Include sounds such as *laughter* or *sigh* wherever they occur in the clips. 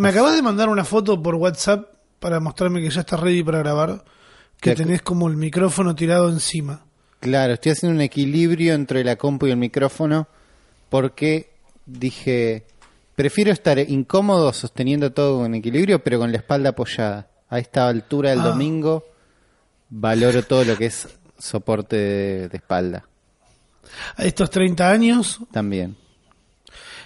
Me acabas de mandar una foto por WhatsApp para mostrarme que ya estás ready para grabar, que tenés como el micrófono tirado encima. Claro, estoy haciendo un equilibrio entre la compu y el micrófono porque dije, prefiero estar incómodo sosteniendo todo con equilibrio, pero con la espalda apoyada. A esta altura del Ah. domingo valoro todo lo que es soporte de, de espalda A estos 30 años, también.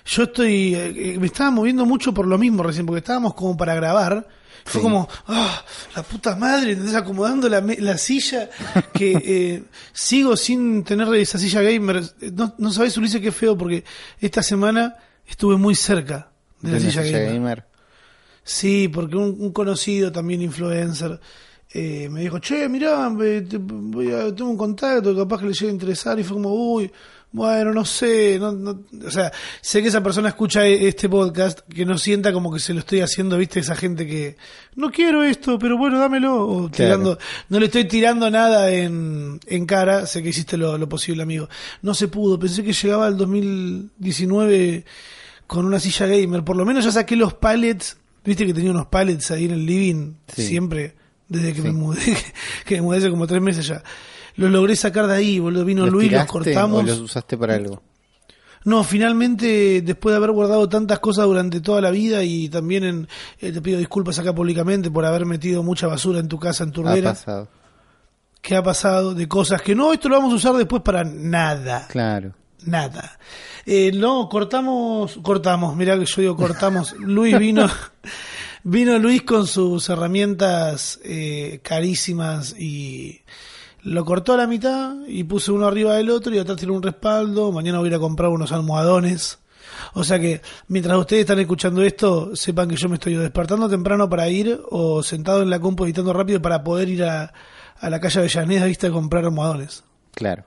Yo estoy, eh, me estaba moviendo mucho por lo mismo recién, porque estábamos como para grabar. Fue Sí. como, ah, la puta madre, ¿entendés? acomodando la, la silla, *laughs* que eh, sigo sin tener esa silla gamer. No, no sabes, Ulises, qué feo, porque esta semana estuve muy cerca de la De silla, silla gamer. gamer. Sí, porque un, un conocido también influencer eh, me dijo, che, mirá, te- voy a, tengo un contacto, capaz que le llegue a interesar, y fue como, uy, bueno, no sé, no, no- o sea, sé que esa persona escucha e- este podcast, que no sienta como que se lo estoy haciendo, viste, esa gente que, no quiero esto, pero bueno, dámelo, o tirando, no le estoy tirando nada en, en cara, sé que hiciste lo, lo posible, amigo. No se pudo, pensé que llegaba al 2019 con una silla gamer, por lo menos ya saqué los pallets, viste que tenía unos pallets ahí en el living, Sí. siempre, desde que Sí. me mudé, *laughs* que me mudé hace como tres meses ya. Los logré sacar de ahí, boludo, vino ¿Los Luis, los cortamos. o los usaste para algo? No, finalmente, después de haber guardado tantas cosas durante toda la vida y también en, eh, te pido disculpas acá públicamente por haber metido mucha basura en tu casa, en tu Ha pasado. ¿Qué ha pasado? De cosas que no, esto lo vamos a usar después para nada. Claro. Nada. Eh, no, cortamos, cortamos, mirá que yo digo cortamos. *laughs* Luis vino, vino Luis con sus herramientas eh, carísimas y lo cortó a la mitad y puse uno arriba del otro y atrás tiene un respaldo. Mañana voy a ir a comprar unos almohadones. O sea que mientras ustedes están escuchando esto, sepan que yo me estoy despertando temprano para ir o sentado en la compu editando rápido para poder ir a, a la calle Avellaneda, viste, a comprar almohadones. Claro.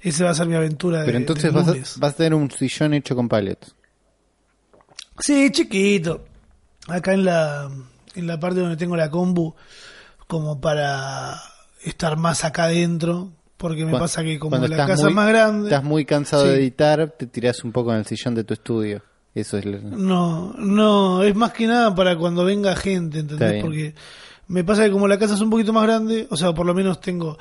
Esa va a ser mi aventura de Pero entonces vas a, vas a tener un sillón hecho con pallets. Sí, chiquito. Acá en la, en la parte donde tengo la combu, como para estar más acá adentro, porque me pasa que como la casa muy- es más grande. Estás muy cansado de editar, te tirás un poco en el sillón de tu estudio. Eso es No, no, es más que nada para cuando venga gente, ¿entendés? Porque me pasa que como la casa es un poquito más grande, o sea, por lo menos tengo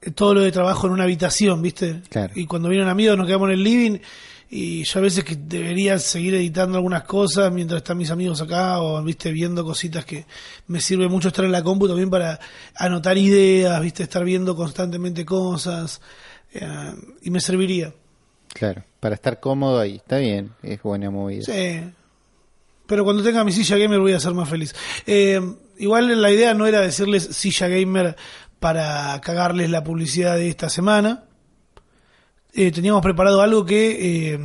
eh, todo lo de trabajo en una habitación, ¿viste? Claro. Y cuando vienen amigos nos quedamos en el living y yo a veces que debería seguir editando algunas cosas mientras están mis amigos acá o, ¿viste? Viendo cositas que me sirve mucho estar en la compu también para anotar ideas, ¿viste? Estar viendo constantemente cosas eh, y me serviría. Claro, para estar cómodo ahí. Está bien, es buena movida. Sí. Pero cuando tenga mi silla gamer voy a ser más feliz. Eh, igual la idea no era decirles silla gamer para cagarles la publicidad de esta semana. Eh, teníamos preparado algo que eh,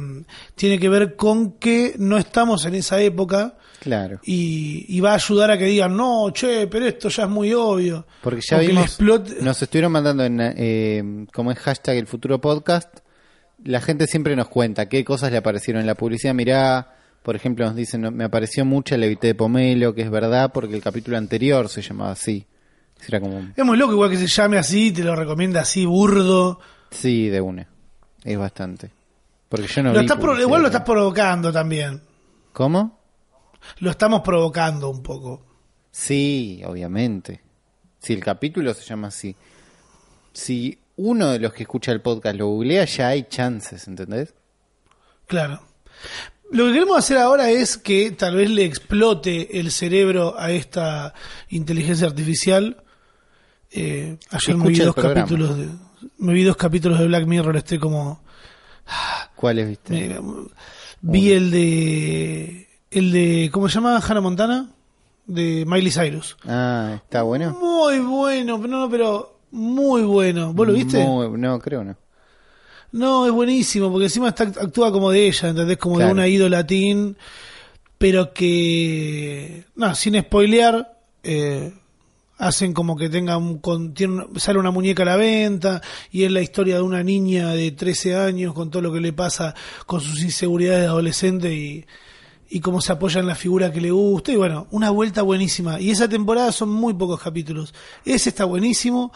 tiene que ver con que no estamos en esa época Claro. y, y va a ayudar a que digan, no, che, pero esto ya es muy obvio. Porque ya vimos, nos estuvieron mandando en, eh, como es hashtag el futuro podcast, la gente siempre nos cuenta qué cosas le aparecieron en la publicidad. Mirá, por ejemplo, nos dicen, "No, me apareció mucho el evité de Pomelo, que es verdad, porque el capítulo anterior se llamaba así. Era como, Es muy loco igual que se llame así, te lo recomienda así, burdo. sí, de una. Es bastante. Porque yo no Lo vi estás pro- igual lo estás provocando también. ¿Cómo? Lo estamos provocando un poco. Sí, obviamente. Si el capítulo se llama así. Si uno de los que escucha el podcast lo googlea, ya hay chances, ¿entendés? Claro. Lo que queremos hacer ahora es que tal vez le explote el cerebro a esta inteligencia artificial. Eh, ayer me vi, Escucha el dos programa. capítulos de, me vi dos capítulos de Black Mirror, estoy como... ¿Cuáles viste? me- vi el de... El de... ¿Cómo se llama? Hannah Montana. De Miley Cyrus. Ah, está bueno. Muy bueno, pero no, pero muy bueno. ¿Vos lo viste? Muy- no, creo no. No, es buenísimo, porque encima está, actúa como de ella, ¿entendés? Como Claro. de una ídola teen, pero que, no, sin spoilear, eh, hacen como que tenga un, con- tiene sale una muñeca a la venta, y es la historia de una niña de 13 años con todo lo que le pasa con sus inseguridades de adolescente y, y cómo se apoya en la figura que le gusta, y bueno, una vuelta buenísima. Y esa temporada son muy pocos capítulos. Ese está buenísimo.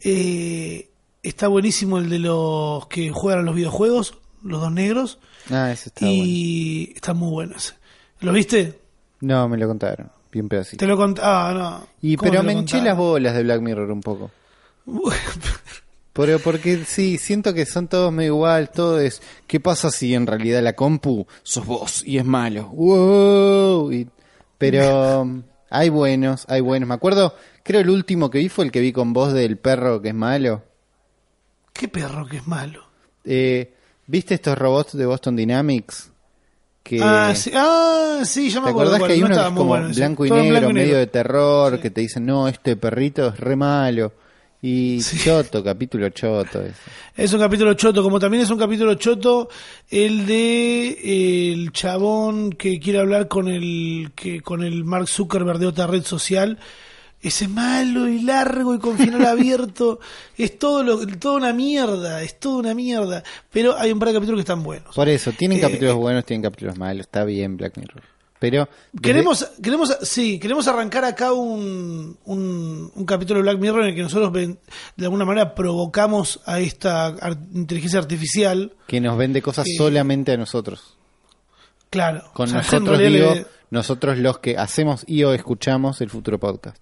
Eh, está buenísimo el de los que juegan a los videojuegos, los dos negros. Ah, ese está bueno. y está muy bueno ese. ¿Lo viste? No, me lo contaron. Bien pedacito. Te lo contaba, ah, no. Y ¿Cómo pero me hinché las bolas de Black Mirror un poco. Pero porque sí, siento que son todos medio igual, todo es ¿qué pasa si en realidad la compu sos vos y es malo? ¡Wow! Y- pero *laughs* hay buenos, hay buenos. Me acuerdo, creo el último que vi fue el que vi con voz del perro que es malo. Qué perro que es malo. Eh, ¿Viste estos robots de Boston Dynamics? Que, Ah, sí, ah, sí, ya me ¿Te acuerdo. acordás que hay no uno que es como bueno blanco y negro, blanco y medio de terror, Sí. que te dicen, no, este perrito es re malo? Y Sí. choto, capítulo choto. ese. Es un capítulo choto, como también es un capítulo choto el de eh, el chabón que quiere hablar con el que con el Mark Zuckerberg de otra red social. Ese malo y largo y con final *laughs* abierto es todo lo, toda una mierda, es toda una mierda. Pero hay un par de capítulos que están buenos. Por eso, tienen Eh, capítulos buenos, tienen capítulos malos, está bien Black Mirror. Pero desde- Queremos, queremos, sí, queremos arrancar acá un, un, un capítulo de Black Mirror en el que nosotros ven- de alguna manera provocamos a esta inteligencia artificial. que nos vende cosas que- solamente a nosotros. Claro. Con o sea, en nosotros digo, le- nosotros los que hacemos y o escuchamos el futuro podcast.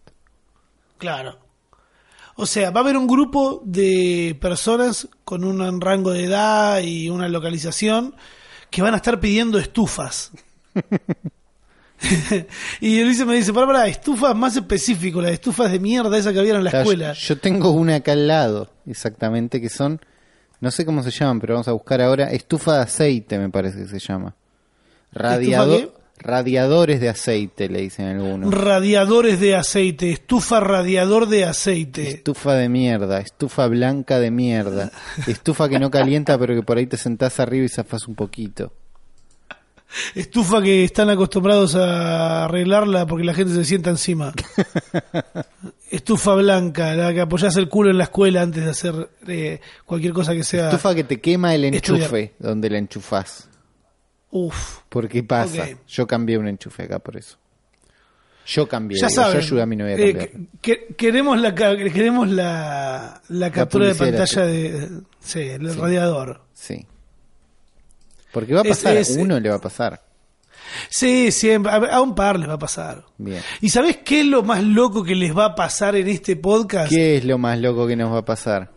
Claro. O sea, va a haber un grupo de personas con un rango de edad y una localización que van a estar pidiendo estufas. *laughs* y Ulises me dice, para, estufas más específico, las estufas de mierda esa que había en la Claro, escuela. Yo, yo tengo una acá al lado, exactamente, que son, no sé cómo se llaman, pero vamos a buscar ahora, estufa de aceite me parece que se llama. Radiado- qué? Radiadores de aceite, le dicen algunos. Radiadores de aceite, estufa radiador de aceite. Estufa de mierda, estufa blanca de mierda, estufa que no calienta pero que por ahí te sentás arriba y zafás un poquito. Estufa que están acostumbrados a arreglarla porque la gente se sienta encima. *laughs* Estufa blanca, la que apoyás el culo en la escuela antes de hacer eh, cualquier cosa que sea. Estufa que te quema el Estudiar. enchufe donde la enchufás. Uf. ¿Por qué pasa? Yo cambié un enchufe acá por eso. Yo cambié, Ya digo, saben. yo ayudé a mi novia a eh, cambiar. que- que- queremos la queremos la, la captura de pantalla de sí, el Sí. radiador. Sí. Porque va a pasar, es- uno le va a pasar. Sí, siempre a, a un par les va a pasar. Bien. ¿Y sabés qué es lo más loco que les va a pasar en este podcast? ¿Qué es lo más loco que nos va a pasar?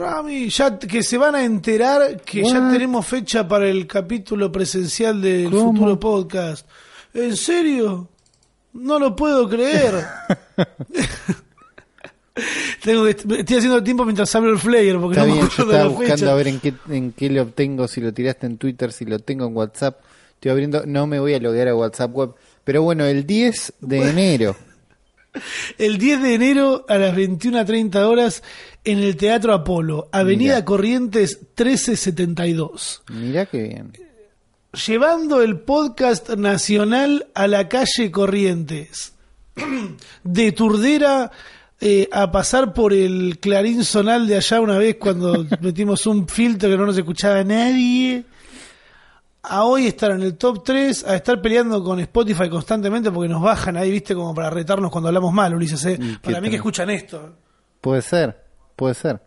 Rami, ya que se van a enterar que ya tenemos fecha para el capítulo presencial del ¿Cómo? futuro podcast. ¿En serio? No lo puedo creer. *laughs* Tengo que, estoy haciendo tiempo mientras hablo el flyer porque Está no me bien, yo acuerdo de estaba buscando fecha. a ver en qué, en qué lo obtengo, si lo tiraste en Twitter, si lo tengo en WhatsApp. Estoy abriendo, no me voy a loguear a WhatsApp web. Pero bueno, el 10 de enero. *laughs* El 10 de enero a las 21.30 horas en el Teatro Apolo, Avenida Mira. Corrientes 1372. Mirá qué bien. llevando el podcast nacional a la calle Corrientes. *clears throat* De Turdera eh, a pasar por el Clarín Zonal de allá una vez cuando *laughs* metimos un filtro que no nos escuchaba nadie. A hoy estar en el top 3, a estar peleando con Spotify constantemente porque nos bajan ahí, viste, como para retarnos cuando hablamos mal, Ulises. ¿eh? Qué Para mí tal. que escuchan esto. Puede ser, puede ser.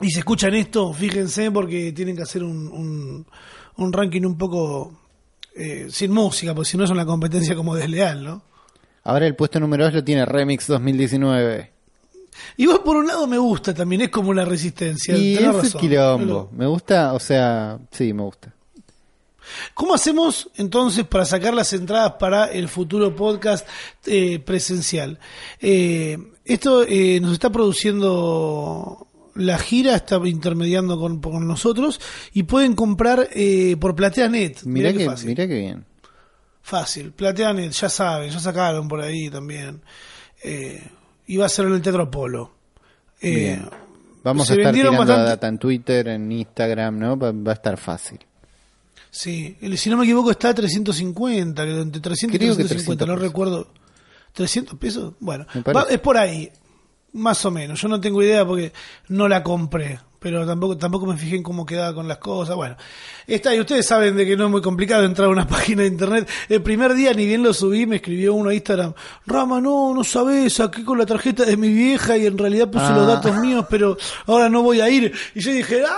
Y si escuchan esto, fíjense porque tienen que hacer un, un, un ranking un poco eh, sin música, porque si no es una competencia como desleal, ¿no? Ahora el puesto número 2 lo tiene Remix 2019. Y vos por un lado me gusta también, es como la resistencia. Y es razón. quilombo. Me gusta, o sea, sí, me gusta. ¿Cómo hacemos entonces para sacar las entradas para el futuro podcast eh, presencial? Eh, esto eh, nos está produciendo la gira, está intermediando con, con nosotros y pueden comprar eh, por PlateaNet. Mirá, qué que, fácil. mirá que bien. Fácil, PlateaNet, ya saben, ya sacaron por ahí también. Eh, y va a ser en el Teatro Apolo. Eh. Vamos a estar tirando bastante- data en Twitter, en Instagram, ¿no? Va, va a estar fácil. Sí, si no me equivoco está a 350, creo, entre 300 y Creo que 350, 300 no recuerdo. ¿300 pesos? Bueno, va- es por ahí, más o menos. Yo no tengo idea porque no la compré, pero tampoco tampoco me fijé en cómo quedaba con las cosas. Bueno, está y ustedes saben de que no es muy complicado entrar a una *laughs* página de internet. El primer día ni bien lo subí, me escribió uno a Instagram, Rama, no, no sabes, saqué con la tarjeta de mi vieja y en realidad puse Ah. los datos míos, pero ahora no voy a ir. Y yo dije, ¡ah!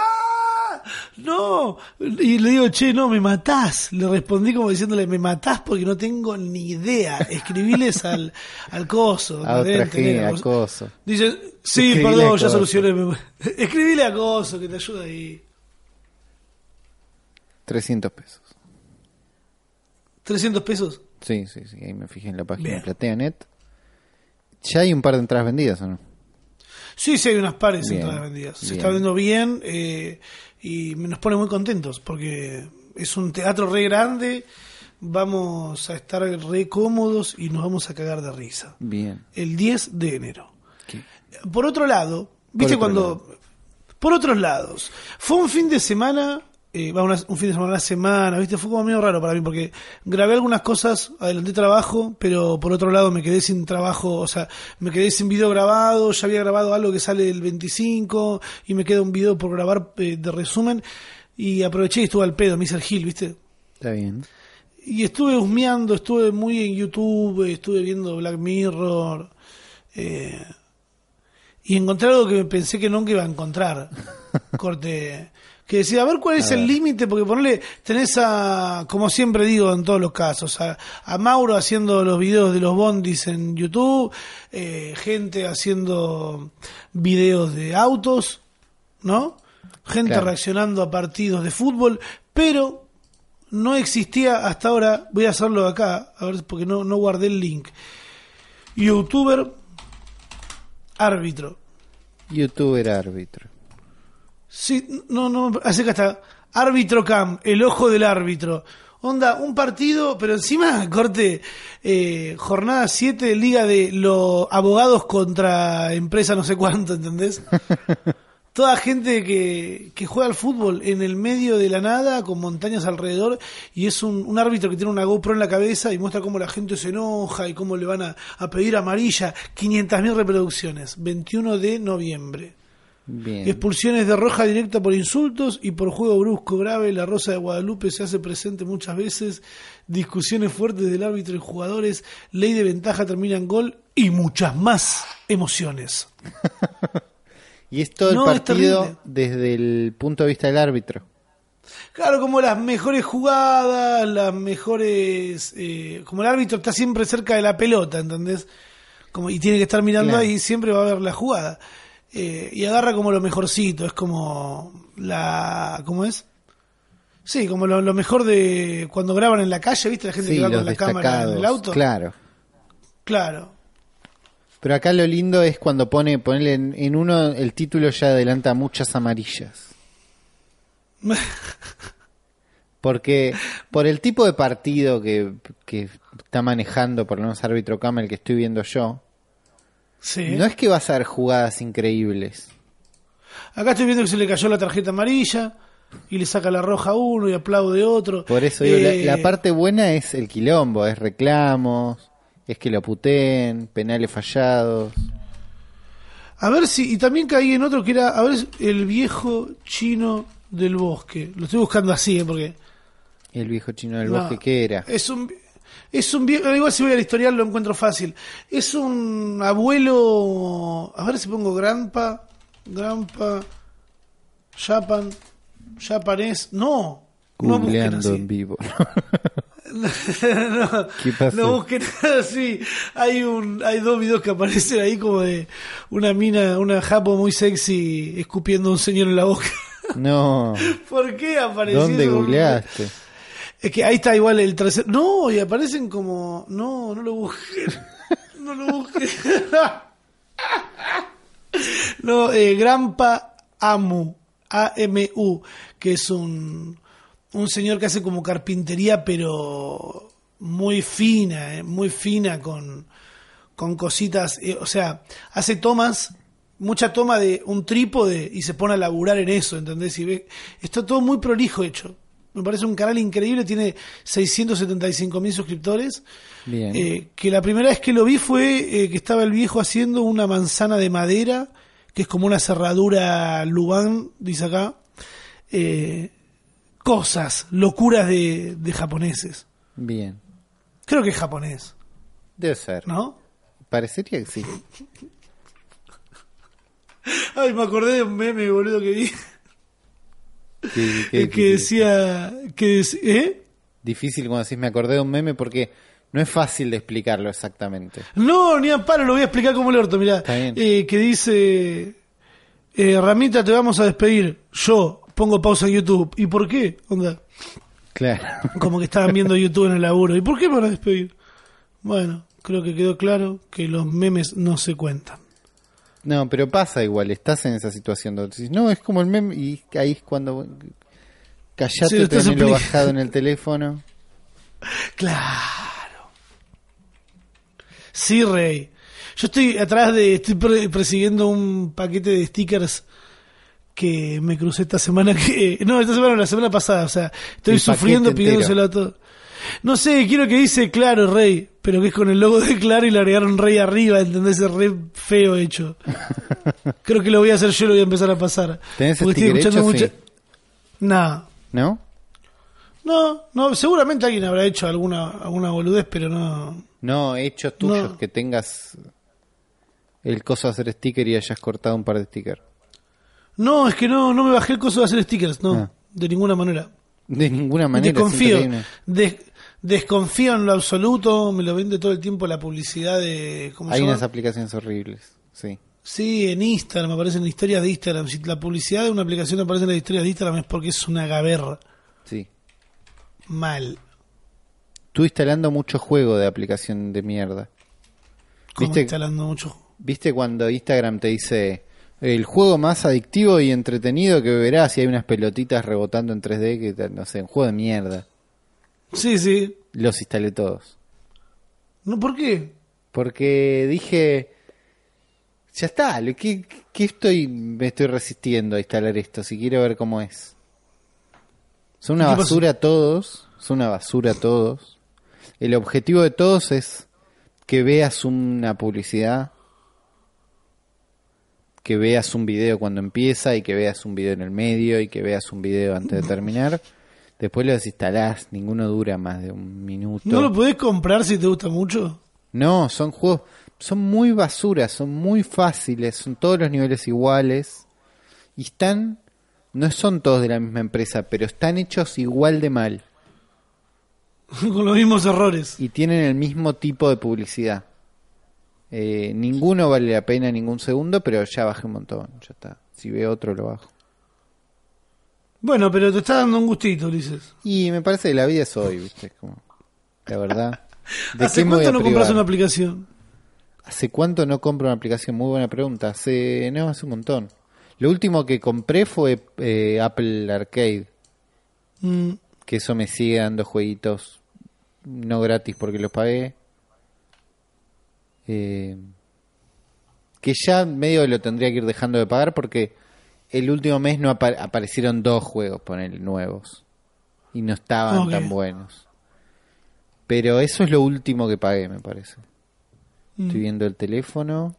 No. Y le digo, che, no, me matás. Le respondí como diciéndole, me matás porque no tengo ni idea. Escribiles *laughs* al, al coso. A otra deben tener. gente, a coso. Dicen, sí, Escribile perdón, ya solucioné. *laughs* Escribile a coso, que te ayuda ahí. 300 pesos. 300 pesos. Sí, sí, sí. Ahí me fijé en la página de PlateaNet. ¿Ya hay un par de entradas vendidas o no? Sí, sí, hay unas pares Bien, entradas vendidas. Se bien. está vendiendo bien eh, y nos pone muy contentos porque es un teatro re grande. Vamos a estar re cómodos y nos vamos a cagar de risa. Bien. El 10 de enero. ¿Qué? Por otro lado, ¿viste otro cuando... Por otros lados, fue un fin de semana, eh, va, una- un fin de semana, una semana, ¿viste? Fue como medio raro para mí porque grabé algunas cosas, adelanté trabajo, pero por otro lado me quedé sin trabajo, o sea, me quedé sin video grabado, ya había grabado algo que sale el 25 y me queda un video por grabar eh, de resumen y aproveché y estuve al pedo, me hice el gil, ¿viste? Está bien. Y estuve husmeando, estuve muy en YouTube, estuve viendo Black Mirror. eh, y encontré algo que pensé que nunca iba a encontrar. *laughs* Corte. Que decía, a ver cuál es el límite, porque ponerle, tenés a, como siempre digo en todos los casos, a, a Mauro haciendo los videos de los bondis en YouTube, eh, gente haciendo videos de autos, ¿no? Gente Claro. reaccionando a partidos de fútbol, pero no existía hasta ahora, voy a hacerlo acá, a ver, porque no, no guardé el link. Youtuber árbitro. Youtuber árbitro. Sí, no, no, hace que hasta árbitro cam, el ojo del árbitro. Onda, un partido, pero encima, *laughs* corte, eh, jornada 7, liga de los abogados contra empresa no sé cuánto, ¿entendés? *laughs* Toda gente que, que juega al fútbol en el medio de la nada, con montañas alrededor, y es un, un árbitro que tiene una GoPro en la cabeza y muestra cómo la gente se enoja y cómo le van a, a pedir amarilla. 500.000 reproducciones, 21 de noviembre. Bien. Expulsiones de roja directa por insultos y por juego brusco grave. La Rosa de Guadalupe se hace presente muchas veces. Discusiones fuertes del árbitro y jugadores. Ley de ventaja termina en gol y muchas más emociones. *laughs* Y es todo el No, partido desde el punto de vista del árbitro. Claro, como las mejores jugadas, las mejores... eh, como el árbitro está siempre cerca de la pelota, ¿entendés? Como, y tiene que estar mirando Claro. ahí, siempre va a ver la jugada. Eh, y agarra como lo mejorcito, es como la... ¿Cómo es? Sí, como lo, lo mejor de cuando graban en la calle, ¿viste? La gente Sí, que va con la cámara en el auto. Claro. Claro. Pero acá lo lindo es cuando pone ponerle en, en uno el título ya adelanta muchas amarillas. *laughs* Porque por el tipo de partido que, que está manejando, por lo menos árbitro Cama, el que estoy viendo yo, sí. no es que vas a ver jugadas increíbles. Acá estoy viendo que se le cayó la tarjeta amarilla y le saca la roja a uno y aplaude otro. Por eso digo, Eh, la, la parte buena es el quilombo, es reclamos, es que lo puteen, penales fallados. A ver si, y también caí en otro que era, a ver, el viejo chino del bosque. Lo estoy buscando así, ¿eh? porque... El viejo chino del no, bosque, ¿qué era? Es un, es un viejo, igual si voy al historial lo encuentro fácil. Es un abuelo, a ver si pongo Granpa, Granpa, Japan, Japanés, no. No busquen Googleando así. en vivo. *laughs* no, ¿Qué pasó? no busquen así. Hay un, hay dos videos que aparecen ahí como de una mina, una japo muy sexy escupiendo a un señor en la boca. no, *laughs* ¿Por qué apareció ¿dónde googleaste? Es que ahí está igual el tercer. No, y aparecen como. No, no lo busquen. *laughs* No lo busquen. no, eh, Grampa Amu. A-M-U. Que es un. Un señor que hace como carpintería, pero. Muy fina, eh, muy fina con. Con cositas. eh, o sea, hace tomas. Mucha toma de un trípode y se pone a laburar en eso, ¿entendés? Y ve, está todo muy prolijo hecho. Me parece un canal increíble, tiene 675 mil suscriptores. Bien. Eh, que la primera vez que lo vi fue eh, que estaba el viejo haciendo una manzana de madera, que es como una cerradura Luban, dice acá. Eh, cosas, locuras de, de japoneses. Bien. Creo que es japonés, Debe ser. ¿no? Parecería que sí. *laughs* Ay, me acordé de un meme, boludo, que vi. Qué- qué el que decía que ¿eh? Difícil cuando decís me acordé de un meme porque no es fácil de explicarlo exactamente. No, ni a palo, lo voy a explicar como el orto, mirá. Eh, que dice, eh, Ramita, te vamos a despedir. Yo pongo pausa en YouTube. ¿Y por qué? Onda, Claro. como que estaban viendo YouTube en el laburo. ¿Y por qué me van a despedir? Bueno, creo que quedó claro que los memes no se cuentan. No, pero pasa igual, estás en esa situación donde decís, no, es como el meme y ahí es cuando Sí, callate, lo tenelo expli- bajado en el *laughs* teléfono. Claro. Sí, Rey. Yo estoy atrás de, estoy pre- persiguiendo un paquete de stickers que me crucé esta semana que, *laughs* no, esta semana, la semana pasada, o sea, estoy El sufriendo pidiéndoselo a todos. No sé, quiero que dice Claro, Rey, pero que es con el logo de Claro y le agregaron Rey arriba, ¿entendés? Es re feo hecho. *laughs* Creo que lo voy a hacer yo, lo voy a empezar a pasar. ¿Tenés Porque sticker hecho? mucha... Sí. Nah. ¿No? No, no, seguramente alguien habrá hecho alguna, alguna boludez, pero no. No, hechos tuyos No. que tengas el coso de hacer sticker y hayas cortado un par de stickers. No, es que no, no me bajé el coso de hacer stickers, no, Ah. de ninguna manera. De ninguna manera. es Desconfío, increíble. Des- desconfío en lo absoluto, me lo vende todo el tiempo la publicidad de... ¿cómo Hay unas aplicaciones horribles. Sí. Sí, en Instagram, aparecen historias de Instagram. Si la publicidad de una aplicación aparece en las historias de Instagram es porque es una gaberra. Sí. Mal. Tú instalando mucho juego de aplicación de mierda. Como ¿Viste? instalando mucho. ¿Viste cuando Instagram te dice el juego más adictivo y entretenido que verás y hay unas pelotitas rebotando en 3D que no sé, un juego de mierda? Sí, sí. Los instalé todos. No, ¿por qué? Porque dije, ya está, ¿qué, qué estoy, me estoy resistiendo a instalar esto si quiero ver cómo es? Son una basura todos, son una basura todos. El objetivo de todos es que veas una publicidad, que veas un video cuando empieza y que veas un video en el medio y que veas un video antes de terminar. Después lo desinstalás, ninguno dura más de un minuto. ¿No lo podés comprar si te gusta mucho? No, son juegos, son muy basuras, son muy fáciles, son todos los niveles iguales y están, no son todos de la misma empresa, pero están hechos igual de mal *laughs* Con los mismos errores. y tienen el mismo tipo de publicidad. Eh, ninguno vale la pena ningún segundo, pero ya bajé un montón, ya está. Si veo otro lo bajo. Bueno, pero te está dando un gustito, Ulises. Y me parece que la vida es hoy, ¿viste? Como, la verdad. *laughs* ¿De ¿Hace cuánto no compras una aplicación? ¿Hace cuánto no compro una aplicación? Muy buena pregunta. Hace, no, hace un montón. Lo último que compré fue eh, Apple Arcade, Mm, que eso me sigue dando jueguitos no gratis porque los pagué. Eh, que ya medio lo tendría que ir dejando de pagar porque el último mes no apa- aparecieron dos juegos, poner nuevos. Y no estaban tan buenos. Pero eso es lo último que pagué, me parece. mm. Estoy viendo el teléfono.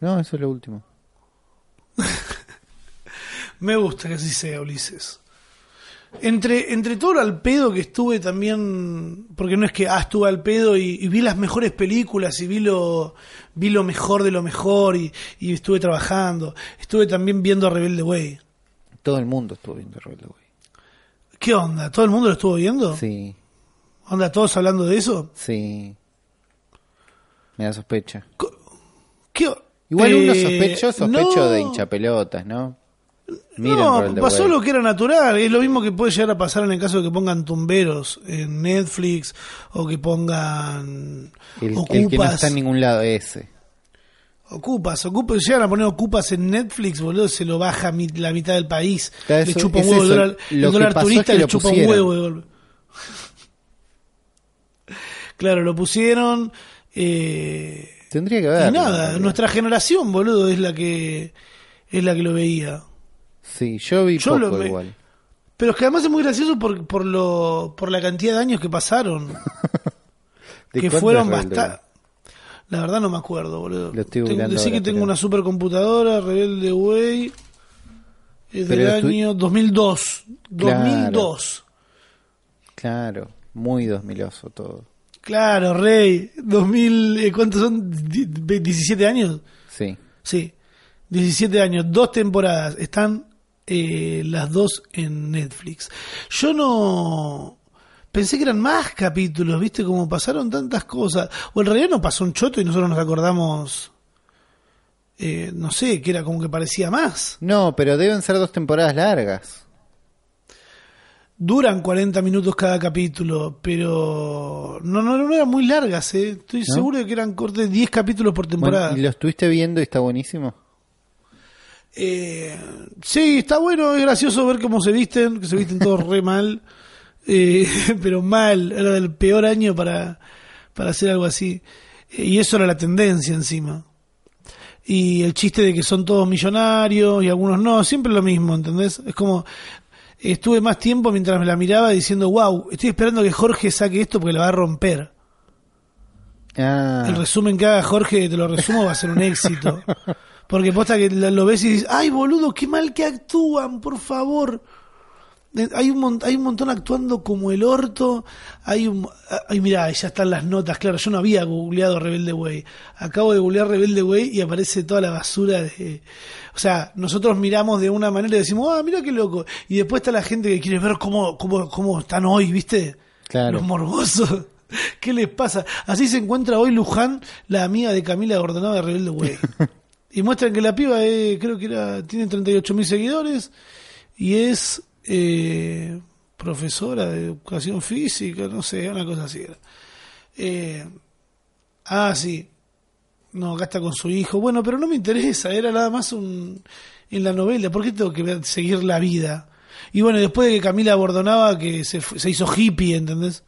No, eso es lo último. *laughs* Me gusta que así sea, Ulises. Entre, entre todo lo al pedo que estuve también, porque no es que, ah, estuve al pedo y, y vi las mejores películas y vi lo, vi lo mejor de lo mejor y, y estuve trabajando. Estuve también viendo a Rebelde Way. Todo el mundo estuvo viendo Rebelde Way. ¿Qué onda? ¿Todo el mundo lo estuvo viendo? Sí, ¿Onda todos hablando de eso? sí. Me da sospecha. ¿Qué Igual uno Eh, sospecho, sospecho no. de hinchapelotas, ¿no? Miren no, pasó Way. lo que era natural. Es lo mismo que puede llegar a pasar en el caso de que pongan tumberos en Netflix o que pongan El, ocupas. el que no está en ningún lado, ese. Ocupas, ocupas, llegan a poner ocupas en Netflix, boludo, se lo baja mi- la mitad del país. Claro, le chupa un huevo el dólar, el es turista que le chupa un huevo claro, lo pusieron. Eh, Tendría que ver. y nada, nuestra generación, boludo, es la que es la que lo veía. Sí, yo vi Yo poco lo igual. Pero es que además es muy gracioso por, por lo por la cantidad de años que pasaron. *laughs* ¿De que fueron bastante. La verdad no me acuerdo, boludo. Lo estoy Tengo- Decí que tengo pero- una supercomputadora, Rebelde Way. Es del estoy- año 2002. Claro. 2002. Claro, muy 2000oso todo. Claro, Rey. 2000, eh, ¿cuántos son? Di- ¿17 años? Sí. Sí. 17 años, dos temporadas. Están eh, las dos en Netflix. Yo no pensé que eran más capítulos, viste, como pasaron tantas cosas. O en realidad no pasó un choto y nosotros nos acordamos, eh, no sé, que era como que parecía más. No, pero deben ser dos temporadas largas. Duran 40 minutos cada capítulo, pero no, no, no eran muy largas, ¿eh? Estoy ¿No? seguro de que eran cortes de 10 capítulos por Bueno, temporada. ¿Y lo estuviste viendo y está buenísimo? Eh, sí, está bueno, es gracioso ver cómo se visten, que se visten todos re mal, *laughs* eh, pero mal, era el peor año para, para hacer algo así. Eh, y eso era la tendencia encima. Y el chiste de que son todos millonarios y algunos no, siempre lo mismo, ¿entendés? Es como, estuve más tiempo mientras me la miraba diciendo, wow, estoy esperando que Jorge saque esto porque la va a romper. Ah, El resumen que haga Jorge, te lo resumo, va a ser un éxito. *laughs* Porque posta que lo ves y dices, ay boludo, qué mal que actúan, por favor. Eh, Hay un, hay un montón actuando como el orto. Hay un. Ay, mira, ya están las notas. Claro, yo no había googleado Rebelde Way. Acabo de googlear Rebelde Way y aparece toda la basura de. O sea, nosotros miramos de una manera y decimos, ah, mira qué loco. Y después está la gente que quiere ver cómo, cómo, cómo están hoy, ¿viste? Claro. Los morbosos. *laughs* ¿Qué les pasa? Así se encuentra hoy Luján, la amiga de Camila Gordonada de Rebelde Way. *laughs* y muestran que la piba eh, creo que era tiene 38 mil seguidores y es eh, profesora de educación física, no sé, una cosa así. era. Eh, ah, sí. No, acá está con su hijo. Bueno, pero no me interesa, era nada más un en la novela. ¿Por qué tengo que seguir la vida? Y bueno, después de que Camila Bordonaba, que se, se hizo hippie, ¿entendés?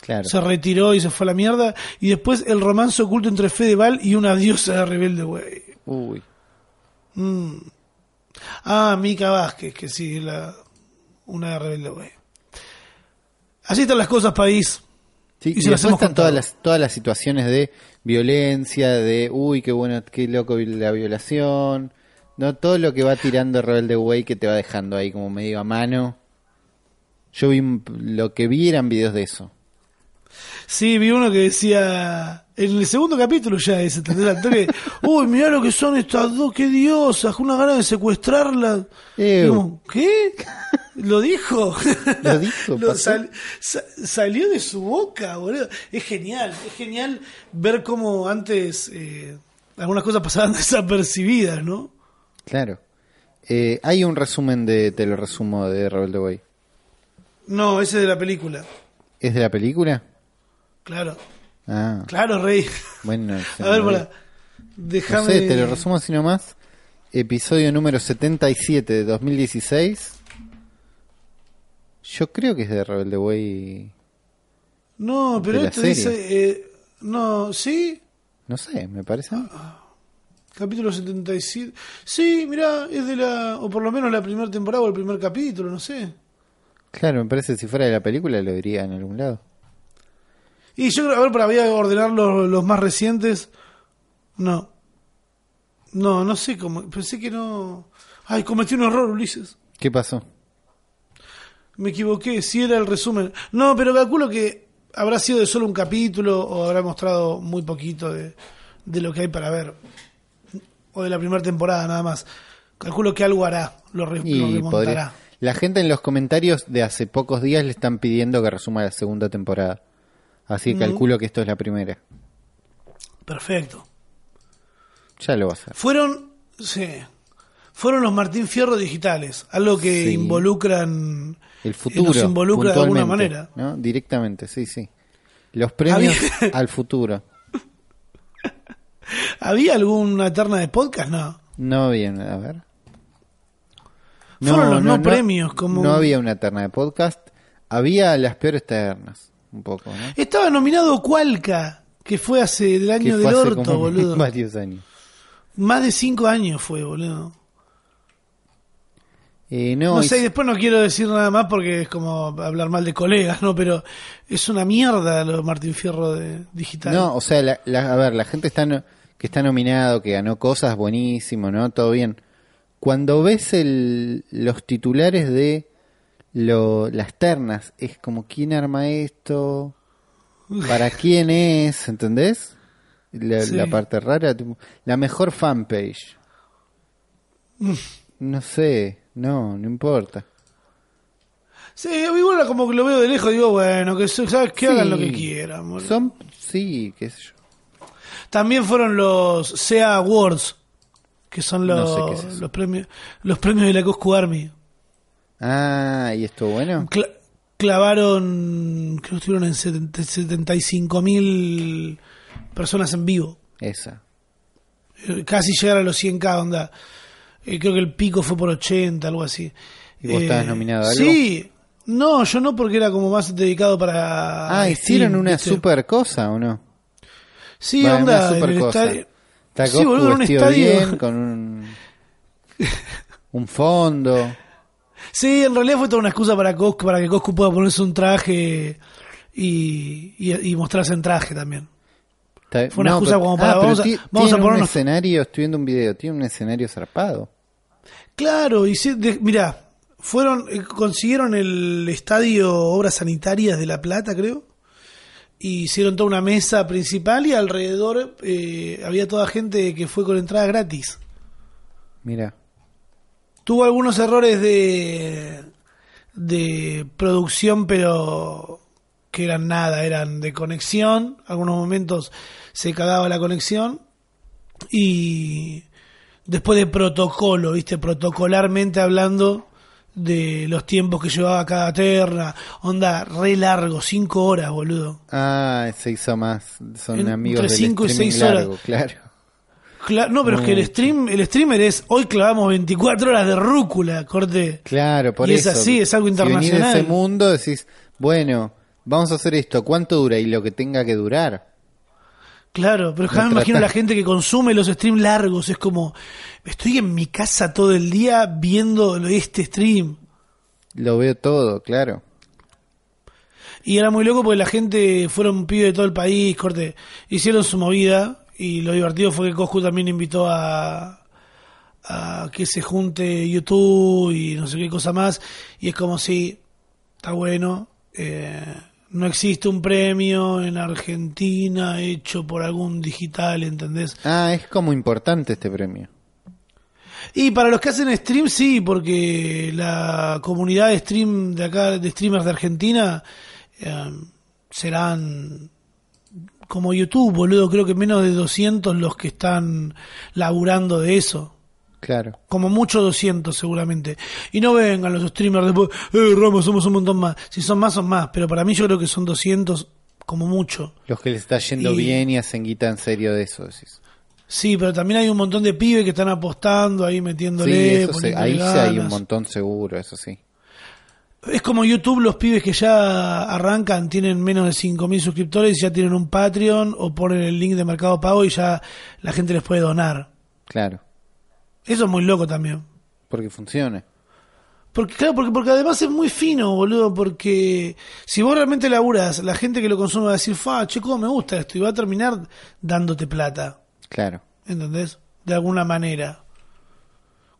claro. Se retiró y se fue a la mierda. Y después el romance oculto entre Fedeval y una diosa de rebelde, güey. Uy. Mm. Ah, Mica Vázquez, que sí, la, una de rebelde, güey. Así están las cosas, país. Sí, Y y, se las están todas las, todas las situaciones de violencia, de uy, qué bueno, qué loco la violación, no todo lo que va tirando Rebelde Way que te va dejando ahí como medio a mano. Yo vi lo que vi eran videos de eso. Sí, vi uno que decía, en el segundo capítulo ya es, ¿entendés? Uy, mirá lo que son estas dos, qué diosas, una gana de secuestrarlas. ¿Qué? ¿Lo dijo? *laughs* Lo dijo, *laughs* Lo sal- salió de su boca, boludo. Es genial, es genial ver cómo antes eh, algunas cosas pasaban *laughs* desapercibidas, ¿no? Claro. Eh, hay un resumen de, te lo resumo, de Rebelde Way. No, ese es de la película. ¿Es de la película? Claro, Ah, claro, Rey. bueno. *laughs* A ver, para. Déjame. No sé, te lo resumo así nomás. Episodio número 77 de 2016. Yo creo que es de Rebelde Way. No, pero esto dice. eh, no, ¿sí? No sé, me parece. Capítulo 77. Sí, mira, es de la. O por lo menos la primera temporada o el primer capítulo, no sé. Claro, me parece si fuera de la película lo diría en algún lado. Y yo creo, a ver, para ordenar los, los más recientes. No. No, no sé cómo. Pensé que no. Ay, cometí un error, Ulises. ¿Qué pasó? Me equivoqué, sí era el resumen. No, pero calculo que habrá sido de solo un capítulo o habrá mostrado muy poquito de, de lo que hay para ver. O de la primera temporada nada más. Calculo que algo hará, lo, re- lo Y remontará. podría- La gente en los comentarios de hace pocos días le están pidiendo que resuma la segunda temporada. Así que Mm. calculo que esto es la primera. Perfecto. Ya lo va a hacer. Fueron, sí, fueron los Martín Fierro digitales, algo que Sí. involucran, El eh, futuro. nos involucra de alguna manera. ¿no? Directamente, sí, sí. Los premios Había- *laughs* al futuro. ¿Había alguna terna de podcast? No. No había, a ver. Fueron los no premios, como- No había una terna de podcast. Había las peores ternas, un poco, ¿no? Estaba nominado Cualca, que fue hace del año del orto, como boludo. *laughs* varios años. Más de cinco años fue, boludo. Eh, no, No sé, después no quiero decir nada más porque es como hablar mal de colegas, ¿no? Pero es una mierda lo de Martín Fierro de digital. no, o sea, la, la- a ver, la gente está no- que está nominado, que ganó cosas, buenísimo, ¿no? Todo bien. Cuando ves el, los titulares de lo, las ternas, es como, ¿quién arma esto? ¿Para quién es? ¿Entendés? La, Sí. la parte rara, tipo, la mejor fanpage. No sé. No, no importa. Sí, igual como que lo veo de lejos, digo, bueno, que, ¿sabes? que hagan lo que quieran. boludo. Son, sí, qué sé yo. También fueron los SEA Awards, que son No los, sé es los premios los premios de la Coscu Army. Ah, ¿y estuvo bueno? Cla- clavaron, creo que estuvieron en 75 mil personas en vivo. Esa. Eh, Casi llegar a los 100k, onda. Eh, creo que el pico fue por 80, algo así. Eh, ¿Y vos estabas nominado a algo? Sí. No, yo no porque era como más dedicado para... Ah, hicieron Steam, una ¿viste? super cosa, ¿o no? Sí, onda, una en super el cosa. Está Sí, boludo, en un estadio. bien, con un, un fondo. *laughs* Sí, en realidad fue toda una excusa para Coscu, para que Coscu pueda ponerse un traje y, y, y mostrarse en traje también. Está- Fue una excusa como para- pero vamos a- vamos a tiene un escenario, estoy viendo un video, tiene un escenario zarpado. Claro, y sí, de- mirá, fueron, eh, consiguieron el estadio Obras Sanitarias de La Plata, creo, y hicieron toda una mesa principal y alrededor eh, había toda gente que fue con entrada gratis. Mira, Tuvo algunos errores de, de producción, pero que eran nada, eran de conexión. Algunos momentos se cagaba la conexión. Y después de protocolo, ¿viste? Protocolarmente hablando de los tiempos que llevaba cada terna. Onda, re largo, cinco horas, boludo. ah, se hizo más, son En- amigos entre del cinco y seis horas. claro. Cla- no, pero es que el stream, el streamer es hoy clavamos 24 horas de rúcula, corte. Claro, por Y es así, es algo Si venís de internacional. ese mundo decís, bueno, vamos a hacer esto, ¿cuánto dura? Y lo que tenga que durar. Claro, pero jamás me imagino trata- la gente que consume los streams largos. Es como, estoy en mi casa todo el día viendo este stream. Lo veo todo, claro. Y era muy loco porque la gente fueron pibes de todo el país, corte, hicieron su movida. Y lo divertido fue que Coscu también invitó a, a que se junte YouTube y no sé qué cosa más. Y es como si, está bueno, eh, no existe un premio en Argentina hecho por algún digital, ¿entendés? Ah, es como importante este premio. Y para los que hacen stream, sí, porque la comunidad de stream de acá, de streamers de Argentina, eh, serán como YouTube, boludo. Creo que menos de 200 los que están laburando de eso. Claro. Como mucho 200 seguramente. Y no vengan los streamers después, eh, Ramos, somos un montón más. Si son más, son más. Pero para mí yo creo que son 200 como mucho. Los que les está yendo Y- bien y hacen guita en serio de eso, decís. Sí, pero también hay un montón de pibes que están apostando ahí, Sí, metiéndole. eso se- poniéndole ahí sí hay un montón seguro, eso sí. Es como YouTube, los pibes que ya arrancan tienen menos de 5.000 suscriptores y ya tienen un Patreon o ponen el link de Mercado Pago y ya la gente les puede donar. Claro. Eso es muy loco también. Porque funciona. Porque, claro, porque, porque además es muy fino, boludo, porque si vos realmente laburas, la gente que lo consume va a decir, fa, che, cómo me gusta esto, y va a terminar dándote plata, Claro. ¿entendés? De alguna manera.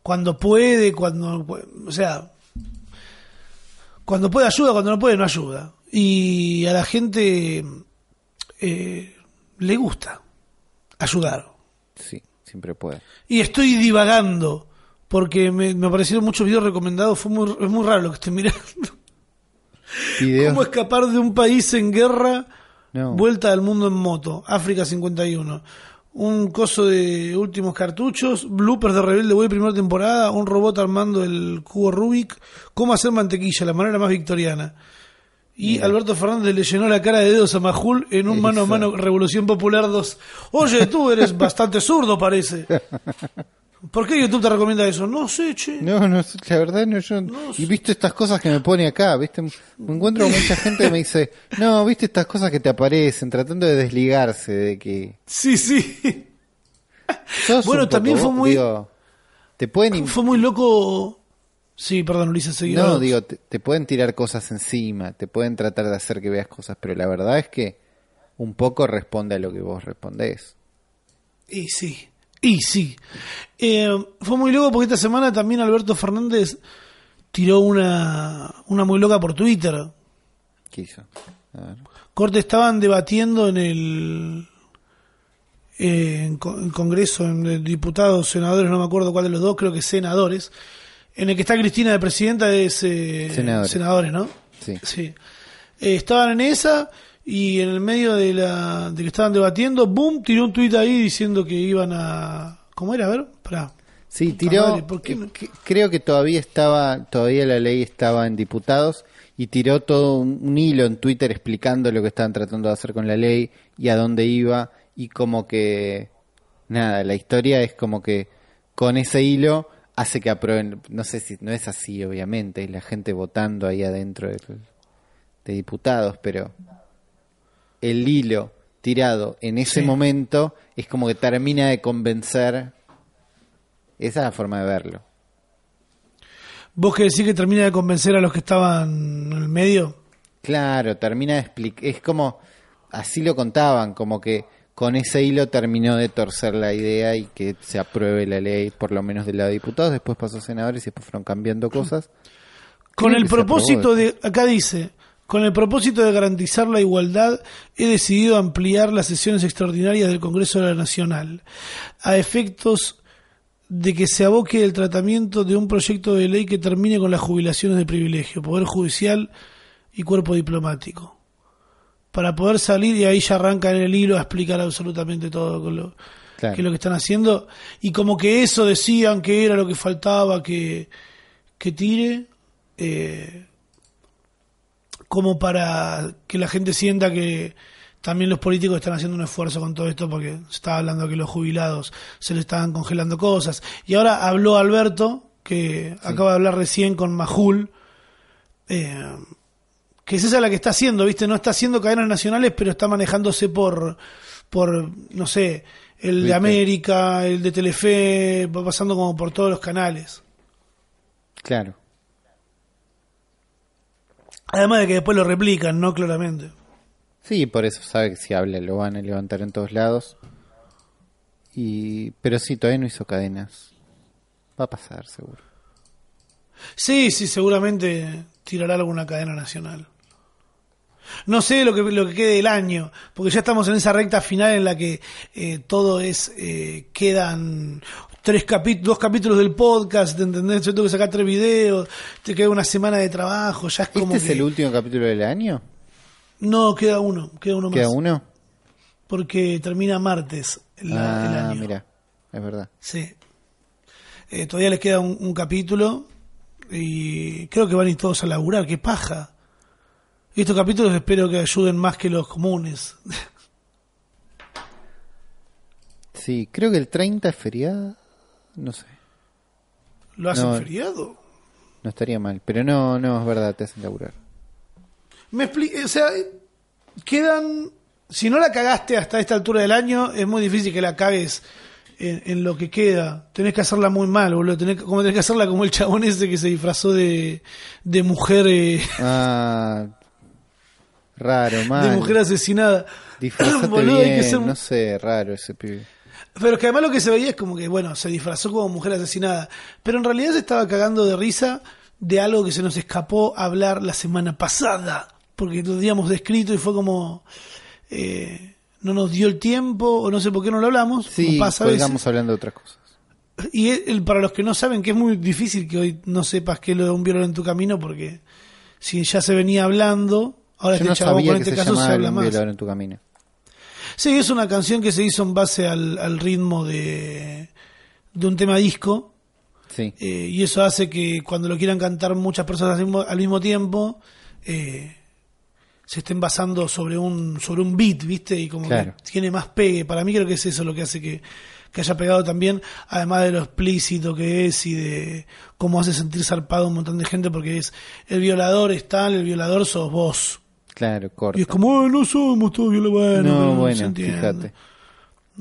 Cuando puede, cuando, o sea, cuando puede ayuda, cuando no puede no ayuda. Y a la gente eh, le gusta ayudar. Sí, siempre puede. Y estoy divagando, porque me, me aparecieron muchos videos recomendados, fue muy, es muy raro lo que estoy mirando. Videos. ¿Cómo escapar de un país en guerra? No. Vuelta al mundo en moto. África 51. Un coso de últimos cartuchos. Bloopers de Rebelde Way primera temporada. Un robot armando el cubo Rubik. Cómo hacer mantequilla, la manera más victoriana. Y Mira. Alberto Fernández le llenó la cara de dedos a Majul en un Eso. mano a mano Revolución Popular 2. Oye, tú eres bastante zurdo, parece. *laughs* ¿Por qué YouTube te recomienda eso? No sé, che. No, no, sé, la verdad no, yo... Y viste estas cosas que me pone acá, viste, me encuentro con mucha gente que me dice, no, viste estas cosas que te aparecen, tratando de desligarse de que... Sí, sí. sos Bueno, poco también fue muy- digo, te pueden... Fue muy loco. Sí, perdón, Ulises. No, digo, te, te pueden tirar cosas encima, te pueden tratar de hacer que veas cosas, pero la verdad es que un poco responde a lo que vos respondés. Y sí, y sí. Eh, fue muy loco porque esta semana también Alberto Fernández tiró una, una muy loca por Twitter. ¿Qué hizo? A ver. Corte, estaban debatiendo en el eh, en co- en Congreso, en el diputados, senadores, no me acuerdo cuál de los dos, creo que senadores, en el que está Cristina de presidenta es eh, Senadores. senadores, ¿no? Sí. Sí. Eh, estaban en esa y en el medio de la de que estaban debatiendo, boom, tiró un tuit ahí diciendo que iban a ¿Cómo era? A ver, pará. Sí, tiró. madre, ¿por qué no? eh, creo que todavía estaba, todavía la ley estaba en diputados y tiró todo un, un hilo en Twitter explicando lo que estaban tratando de hacer con la ley y a dónde iba y como que nada, la historia es como que con ese hilo hace que aprueben. No sé si no es así, obviamente, la gente votando ahí adentro de diputados, pero el hilo tirado en ese Sí. momento es como que termina de convencer. Esa es la forma de verlo. ¿Vos que decís que termina de convencer a los que estaban en el medio? Claro, termina de explicar. Es como. Así lo contaban, como que con ese hilo terminó de torcer la idea y que se apruebe la ley, por lo menos del lado de diputados. Después pasó a senadores y después fueron cambiando cosas. Con el propósito de, acá dice, con el propósito de garantizar la igualdad, he decidido ampliar las sesiones extraordinarias del Congreso de la Nacional a efectos de que se aboque el tratamiento de un proyecto de ley que termine con las jubilaciones de privilegio, Poder Judicial y Cuerpo Diplomático. Para poder salir y ahí ya arranca en el hilo a explicar absolutamente todo con lo, Claro. que es lo que están haciendo. Y como que eso decían que era lo que faltaba que, que tire, eh, como para que la gente sienta que también los políticos están haciendo un esfuerzo con todo esto porque se estaba hablando que los jubilados se le estaban congelando cosas. Y ahora habló Alberto, que acaba de hablar recién con Majul, eh, que es esa la que está haciendo, ¿viste? No está haciendo cadenas nacionales, pero está manejándose por, por no sé, el de. América, el de Telefe, va pasando como por todos los canales. Claro. Además de que después lo replican, ¿no? Claramente. Sí, por eso sabe que si habla lo van a levantar en todos lados. Y pero sí, todavía no hizo cadenas. Va a pasar, seguro. Sí, sí, seguramente tirará alguna cadena nacional. No sé lo que, lo que quede del año, porque ya estamos en esa recta final en la que eh, todo es, eh, quedan tres capi- dos capítulos del podcast, ¿entendés? Yo tengo que sacar tres videos, te queda una semana de trabajo, ya es como ¿Este es el último capítulo del año? No, queda uno, queda uno más. ¿Queda uno? Porque termina martes el, el ah, año. mira, es verdad. Sí. Eh, todavía les queda un, un capítulo y creo que van a ir todos a laburar, qué paja. Estos capítulos espero que ayuden más que los comunes. *laughs* Sí, creo que el 30 es feriado. No sé, ¿Lo hacen No. feriado? no estaría mal. Pero no, no, es verdad, te hacen laburar. Me expli- o sea, quedan... Si no la cagaste hasta esta altura del año, es muy difícil que la cagues en, en lo que queda. Tenés que hacerla muy mal, boludo. Tenés, que- como tenés que hacerla como el chabón ese que se disfrazó de, de mujer... eh, *laughs* Ah, raro, mal. de mujer asesinada. *clears throat* Disfrazate Boludo, hay que ser- no sé, raro ese pibe. Pero es que además lo que se veía es como que, bueno, se disfrazó como mujer asesinada. Pero en realidad se estaba cagando de risa de algo que se nos escapó hablar la semana pasada. Porque lo habíamos descrito y fue como. eh, no nos dio el tiempo, o no sé por qué no lo hablamos. Sí, pasa hablando de otras cosas. Y el- para los que no saben, que es muy difícil que hoy no sepas que es lo de un violón en tu camino, porque si ya se venía hablando, ahora Yo este no chabón sabía con que este se caso se habla Un más. violador en tu camino. Sí, es una canción que se hizo en base al, al ritmo de, de un tema disco. Sí, eh, y eso hace que cuando lo quieran cantar muchas personas al mismo, al mismo tiempo, eh, se estén basando sobre un, sobre un beat, ¿viste? Y como Claro. que tiene más pegue. Para mí creo que es eso lo que hace que, que haya pegado también, además de lo explícito que es y de cómo hace sentir zarpado a un montón de gente, porque es el violador es tal, el violador sos vos. Claro, corto. Y es como, "Ay, no somos todos violadores. Bueno, no, bueno, entiende. fíjate.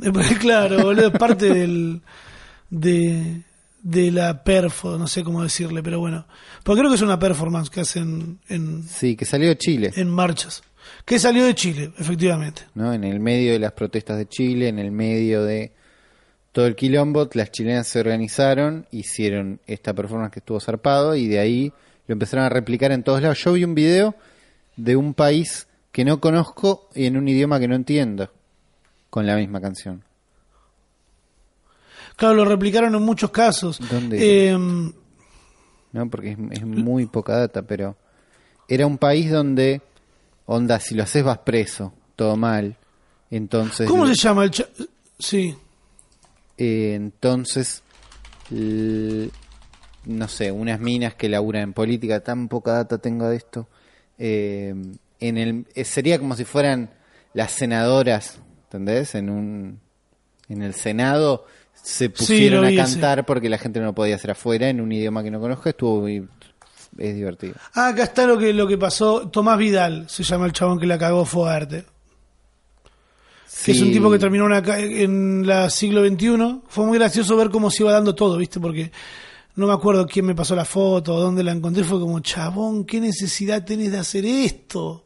Eh, *laughs* Claro, boludo, es parte del, de, de la perfo, no sé cómo decirle, pero bueno. Porque creo que es una performance que hacen en, Sí, que salió de Chile, en marchas. Que salió de Chile, efectivamente. ¿no? En el medio de las protestas de Chile, en el medio de todo el quilombo, las chilenas se organizaron, hicieron esta performance que estuvo zarpado y de ahí lo empezaron a replicar en todos lados. Yo vi un video de un país que no conozco y en un idioma que no entiendo, con la misma canción. Claro, lo replicaron en muchos casos. ¿Dónde? Eh, ¿no? Porque es, es muy poca data, pero era un país donde, onda, si lo haces vas preso, todo mal. Entonces, ¿Cómo se llama el cha- Sí. eh, entonces, no sé, unas minas que laburan en política, tan poca data tengo de esto. Eh, en el, eh, sería como si fueran las senadoras, ¿entendés? En un, en el Senado se pusieron a cantar porque la gente no lo podía hacer afuera en un idioma que no conozco, estuvo muy- es divertido. Ah, acá está lo que, lo que pasó. Tomás Vidal se llama el chabón que la cagó fuerte. Que es un Sí. tipo que terminó una en la siglo XXI. Fue muy gracioso ver cómo se iba dando todo, ¿viste? Porque no me acuerdo quién me pasó la foto o dónde la encontré. Fue como, chabón, ¿qué necesidad tenés de hacer esto?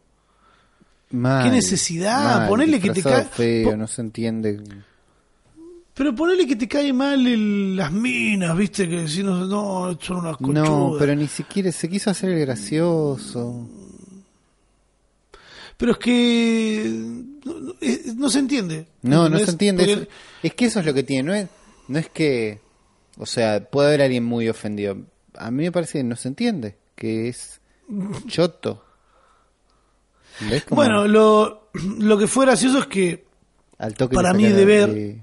Mal, ¿Qué necesidad? mal, Ponele que te disfrazado ca- feo, po- no se entiende. Pero ponele que te cae mal el- las minas, ¿viste? Que si no, no, son unas conchudas. No, pero ni siquiera se quiso hacer el gracioso. Pero es que no, no- eh, no se entiende. No, no se entiende. Porque-. Es que eso es lo que tiene. No es, no es que. O sea, puede haber alguien muy ofendido. A mí me parece que no se entiende. Que es choto. ¿Ves? Bueno, lo, lo que fue gracioso es que al toque para mí le-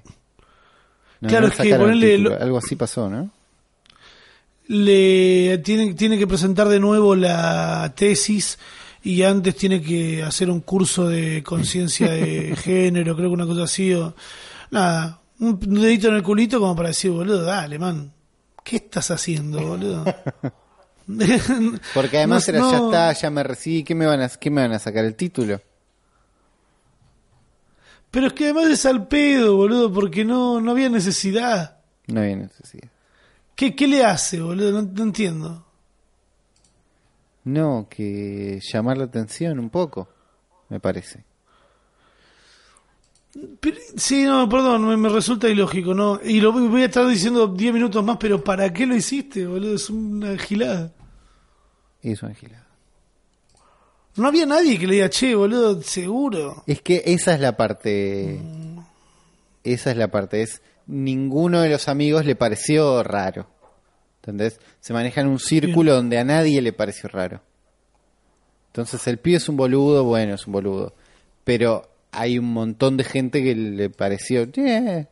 No, Claro, no es que ponerle título. lo- Algo así pasó, ¿no? le tiene, tiene que presentar de nuevo la tesis y antes tiene que hacer un curso de conciencia de *laughs* género, creo que una cosa así. O, nada, un dedito en el culito como para decir, boludo, dale, man, ¿qué estás haciendo, boludo? *laughs* Porque además *laughs* No- era, ya está, ya me recibí. ¿Qué me van a, qué me van a sacar el título? Pero es que además es al pedo, boludo, porque no, no había necesidad. No había necesidad. ¿Qué, qué le hace, boludo? No, no entiendo. No, que llamar la atención un poco, me parece. Sí, no, perdón, me, me resulta ilógico, ¿no? Y lo voy a estar diciendo 10 minutos más, pero ¿para qué lo hiciste, boludo? Es una gilada. Es una gilada. No había nadie que le diga, che, boludo, seguro. Es que esa es la parte. Esa es la parte. Es ninguno de los amigos le pareció raro. ¿Entendés? Se maneja en un círculo donde a nadie le pareció raro. Entonces el pibe es un boludo, bueno, es un boludo. Pero hay un montón de gente que le pareció. "Eh".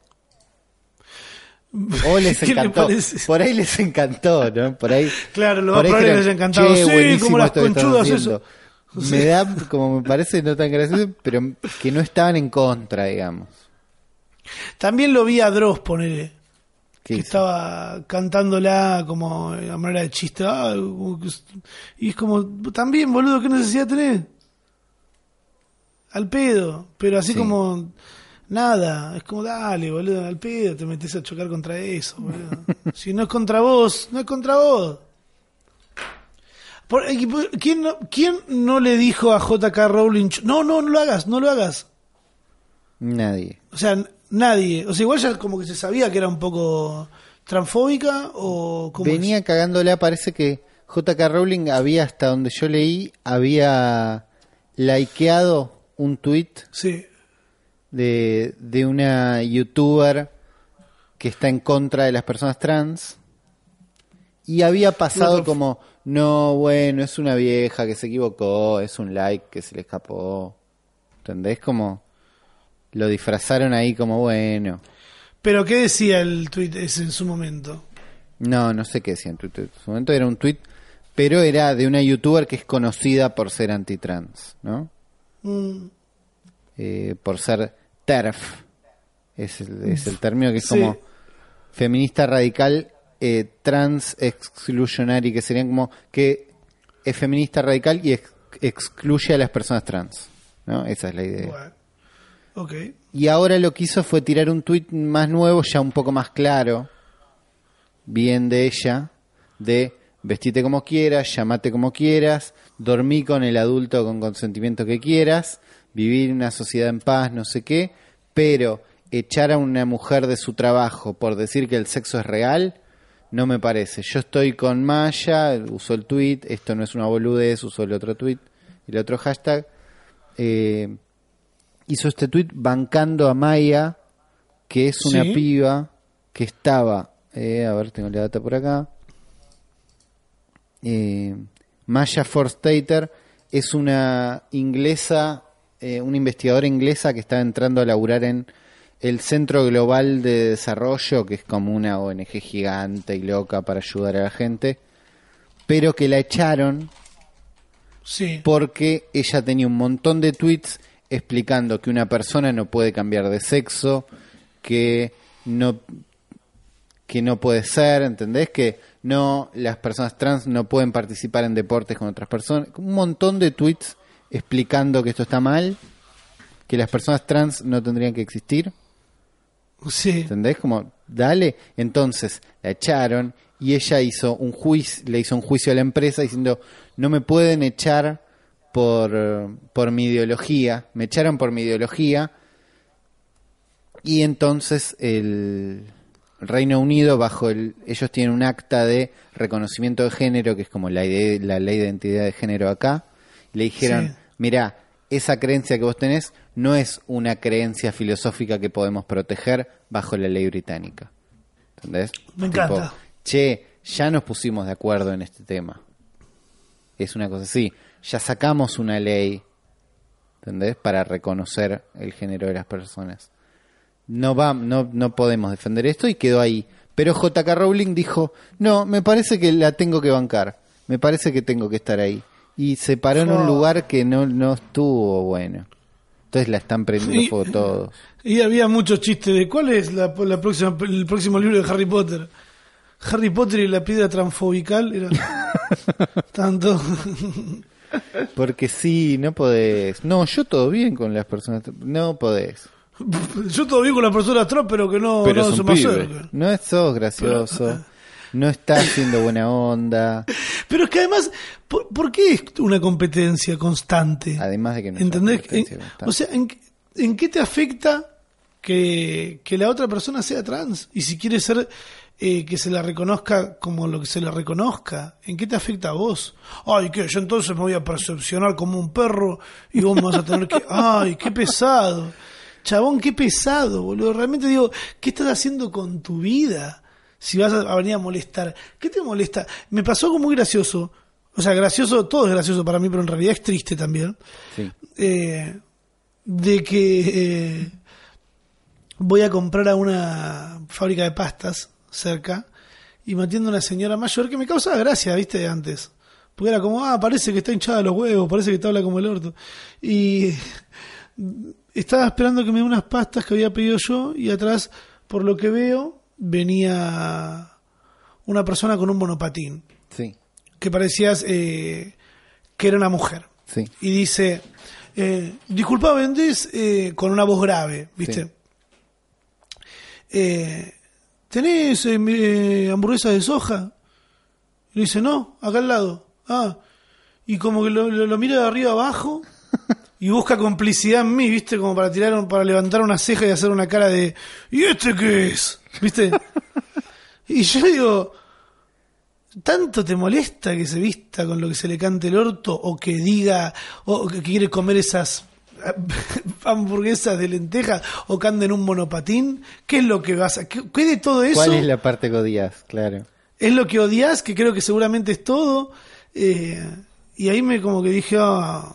O les *laughs* ¿Qué le encantó. Por ahí les encantó, ¿no? Por ahí. Claro, lo por más ahí probable les encantado. "Che, Sí, buenísimo como las conchudas, haciendo". *laughs* eso. Me da, como me parece, no tan gracioso, pero que no estaban en contra, digamos. También lo vi a Dross, ponele. ¿Qué que hizo? estaba cantándola como a manera de chiste. Ah, como que y es como, también, boludo, ¿qué necesidad tenés? Al pedo. Pero así Sí. como, nada. Es como, dale, boludo, al pedo. Te metes a chocar contra eso, boludo. *laughs* si no es contra vos, no es contra vos. Por- por- ¿quién, no, ¿Quién no le dijo a JK Rowling, no, no, no lo hagas, no lo hagas? Nadie. O sea, nadie. O sea, igual ya como que se sabía que era un poco transfóbica o como Venía cagándola, parece que JK Rowling había, hasta donde yo leí, había likeado un tweet Sí. de, de una youtuber que está en contra de las personas trans y había pasado como no bueno es una vieja que se equivocó es un like que se le escapó ¿entendés? como lo disfrazaron ahí como bueno Pero ¿qué decía el tweet ese en su momento? no no sé qué decía en Twitter en su momento era un tweet pero era de una youtuber que es conocida por ser antitrans ¿no? Mm, eh, por ser TERF. Es el, es el término que es Sí. como feminista radical, eh, trans exclusionary, que serían como que es feminista radical y ex- excluye a las personas trans. ¿no? Esa es la idea. bueno. Ok. Y ahora lo que hizo fue tirar un tuit más nuevo, ya un poco más claro, bien de ella, de vestite como quieras, llamate como quieras, dormí con el adulto con consentimiento que quieras, vivir en una sociedad en paz, no sé qué, pero echar a una mujer de su trabajo por decir que el sexo es real, no me parece. Yo estoy con Maya, usó el tweet, esto no es una boludez, usó el otro tweet, el otro hashtag. Eh, hizo este tweet bancando a Maya, que es una Sí. piba que estaba, eh, a ver, tengo la data por acá, eh, Maya Forstater es una inglesa, eh, una investigadora inglesa que está entrando a laburar en el Centro Global de Desarrollo, que es como una ONG gigante y loca para ayudar a la gente, pero que la echaron Sí. porque ella tenía un montón de tweets explicando que una persona no puede cambiar de sexo, que no que no puede ser, ¿entendés? Que no las personas trans no pueden participar en deportes con otras personas, un montón de tweets explicando que esto está mal, que las personas trans no tendrían que existir. Sí. ¿Entendés? Como, dale. Entonces, la echaron y ella hizo un juicio, le hizo un juicio a la empresa diciendo, no me pueden echar por, por mi ideología. Me echaron por mi ideología. Y entonces el Reino Unido, bajo el, ellos tienen un acta de reconocimiento de género, que es como la, ide- la ley de identidad de género acá, le dijeron, Sí. mira, esa creencia que vos tenés no es una creencia filosófica que podemos proteger bajo la ley británica. ¿Entendés? Me encanta. che, ya nos pusimos de acuerdo en este tema. Es una cosa así. Ya sacamos una ley, ¿entendés? Para reconocer el género de las personas. No va, no, no podemos defender esto y quedó ahí. Pero JK Rowling dijo, no, me parece que la tengo que bancar. Me parece que tengo que estar ahí. Y se paró en un lugar que no, no estuvo bueno. Entonces la están prendiendo Y- fuego todos. Y había muchos chistes de cuál es la, la próxima, el próximo libro de Harry Potter. Harry Potter y la piedra transfobical era *laughs* tanto. Porque sí, no podés. No, yo todo bien con las personas. No podés. *laughs* Yo todavía con la persona atrás, pero que no, Pero no es se un me. No es- sos gracioso. No está haciendo buena onda. Pero es que además, ¿por, por qué es una competencia constante? Además de que no es una ¿Entendés? competencia En- constante. o sea, ¿en, qué- ¿en qué te afecta que, que la otra persona sea trans? Y si quiere ser eh, que se la reconozca como lo que se la reconozca, ¿en qué te afecta a vos? Ay, que yo entonces me voy a percepcionar como un perro y vos me vas a tener que... *laughs* Ay, qué pesado. Chabón, qué pesado, boludo. Realmente digo, ¿qué estás haciendo con tu vida? Si vas a, venir a molestar. ¿Qué te molesta? Me pasó algo muy gracioso. O sea, gracioso, todo es gracioso para mí, pero en realidad es triste también Sí. eh, de que eh, voy a comprar a una fábrica de pastas cerca y me atiende una señora mayor que me causaba gracia, viste, antes. Porque era como, ah, parece que está hinchada los huevos, parece que te habla como el orto. Y estaba esperando que me dé unas pastas que había pedido yo y atrás, por lo que veo, venía una persona con un monopatín Sí. que parecías eh, que era una mujer Sí. y dice, eh, disculpa, vendés eh, con una voz grave, ¿viste? Sí. Eh, ¿Tenés eh, hamburguesas de soja? Y le dice, no, acá al lado. Ah, y como que lo, lo- lo mira de arriba abajo y busca complicidad en mí, ¿viste? Como para tirar, un- para levantar una ceja y hacer una cara de, ¿y este qué es? ¿Viste? *laughs* y yo digo, ¿Tanto te molesta que se vista con lo que se le cante el orto o que diga o que quiere comer esas *laughs* hamburguesas de lenteja o que en un monopatín? ¿Qué es lo que vas a... ¿Qué, qué de todo eso ¿Cuál es la parte que odias? Claro. es lo que odias? Que creo que seguramente es todo. Eh, y ahí me como que dije, ah,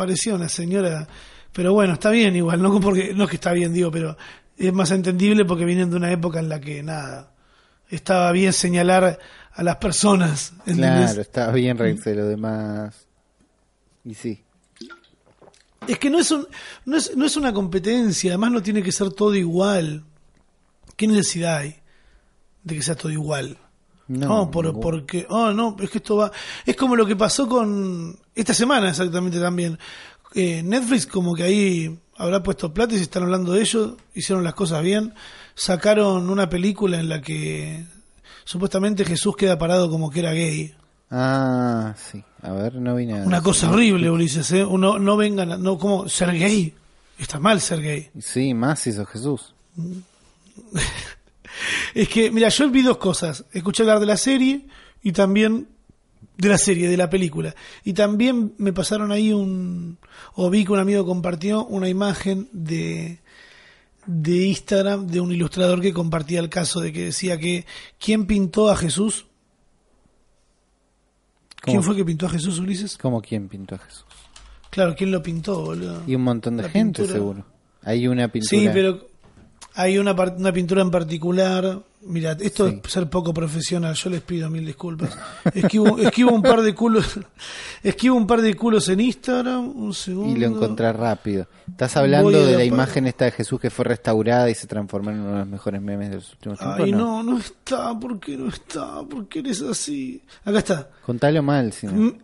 parecía una señora... Pero bueno, está bien igual, no porque no es que está bien, digo, pero es más entendible porque vienen de una época en la que nada, estaba bien señalar a las personas. ¿entendés? Claro, está bien reírse de lo demás. Y sí. Es que no es, un, no, es, no es una competencia, además no tiene que ser todo igual. ¿Qué necesidad hay de que sea todo igual? No, por, porque, oh, no, es que esto va. Es como lo que pasó con. Esta semana exactamente también. Eh, Netflix, como que ahí habrá puesto plata y se están hablando de ello, hicieron las cosas bien. Sacaron una película en la que supuestamente Jesús queda parado como que era gay. Ah, sí. A ver, no vi nada. Una cosa horrible, Ulises, ¿eh? Uno, no vengan, a- no, como ser gay. Está mal ser gay. Sí, más hizo Jesús. *laughs* Es que, mira, yo vi dos cosas. Escuché hablar de la serie y también de la serie, de la película. Y también me pasaron ahí un... o vi que un amigo compartió una imagen de de Instagram de un ilustrador que compartía el caso de que decía que ¿quién pintó a Jesús? ¿Quién fue que pintó a Jesús, Ulises? ¿Cómo quién pintó a Jesús? Claro, ¿quién lo pintó, boludo? Y un montón de La gente, pintura. seguro. Hay una pintura. Sí, pero hay una, una pintura en particular. Mira, esto Sí. es ser poco profesional, yo les pido mil disculpas. Esquivo, *laughs* esquivo un par de culos, esquivo un par de culos en Instagram, un segundo. Y lo encontrás rápido. Estás hablando de la imagen esta de Jesús que fue restaurada y se transformó en uno de los mejores memes de los últimos tiempos. Ay, no. no, no está, ¿por qué no está? ¿Por qué eres así? Acá está. Contalo mal, si no.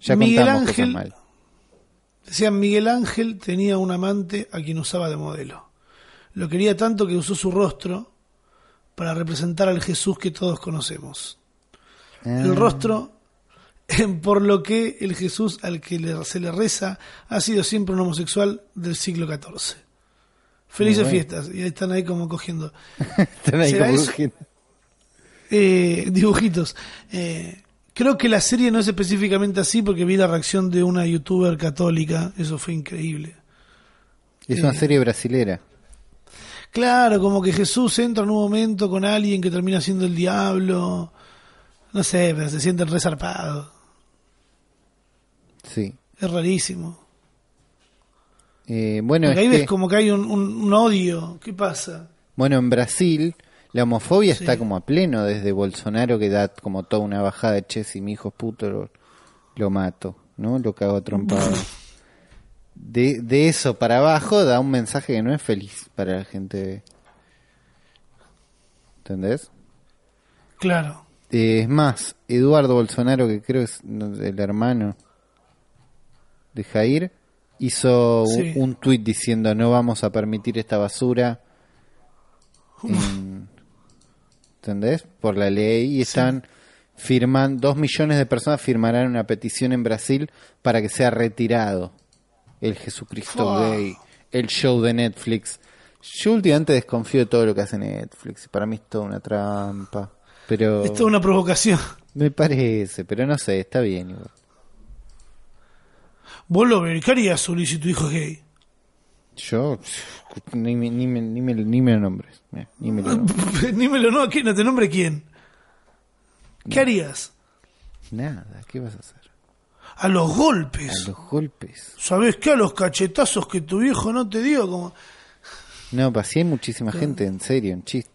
Ya Miguel contamos Ángel- cosas mal. Decían, Miguel Ángel tenía un amante a quien usaba de modelo. Lo quería tanto que usó su rostro para representar al Jesús que todos conocemos. El Ah, rostro, *laughs* por lo que el Jesús al que se le reza ha sido siempre un homosexual del siglo XIV. Felices bueno. fiestas. Y están ahí como cogiendo *laughs* Están ahí ¿Será como gente- eh, dibujitos. Eh, creo que la serie no es específicamente así porque vi la reacción de una youtuber católica. Eso fue increíble. Es una Eh. serie brasilera. Claro, como que Jesús entra en un momento con alguien que termina siendo el diablo. No sé, pero se sienten resarpados. Sí. Es rarísimo. Eh, bueno, Porque ahí es ves como que hay un, un- un odio. ¿Qué pasa? bueno, en Brasil la homofobia Sí. está como a pleno desde Bolsonaro que da como toda una bajada de che, si mi hijo es puto lo, lo mato, ¿no? Lo cago a trompado. *laughs* De, de eso para abajo da un mensaje que no es feliz para la gente. ¿Entendés? Claro. Eh, es más, Eduardo Bolsonaro, que creo es el hermano de Jair, hizo un, Sí. un tuit diciendo no vamos a permitir esta basura. en- ¿Entendés? Por la ley. Y están dos millones de personas firmarán una petición en Brasil para que sea retirado el Jesucristo Fua. gay, el show de Netflix. Yo últimamente desconfío de todo lo que hace Netflix. Para mí es toda una trampa. Pero... Es una provocación. Me parece, pero no sé, está bien igual. Vos lo ver, ¿qué harías, Uli, si tu hijo es gay? Yo ni, me- ni, me, ni, me, ni me lo nombres. Ni me lo nombres. *laughs* Dímelo, no, ¿quién? no te nombre quién. ¿Qué harías? Nada, ¿qué vas a hacer? A los A golpes. los golpes. ¿Sabés qué? A los cachetazos que tu viejo no te dio. Como... No, pues sí hay muchísima gente, en serio, en chiste.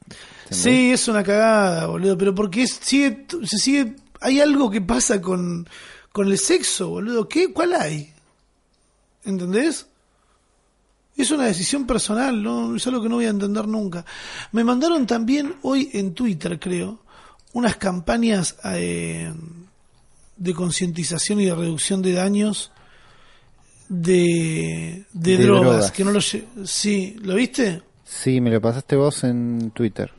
Sí, es una cagada, boludo. Pero porque es, sigue, se sigue. Hay algo que pasa con, con el sexo, boludo. ¿Qué? ¿Cuál hay? ¿Entendés? Es una decisión personal, ¿no? es algo que no voy a entender nunca. Me mandaron también hoy en Twitter, creo, unas campañas eh, de concientización y de reducción de daños de, de, De drogas, drogas. Que no lo Sí, ¿lo viste? Sí, me lo pasaste vos en Twitter.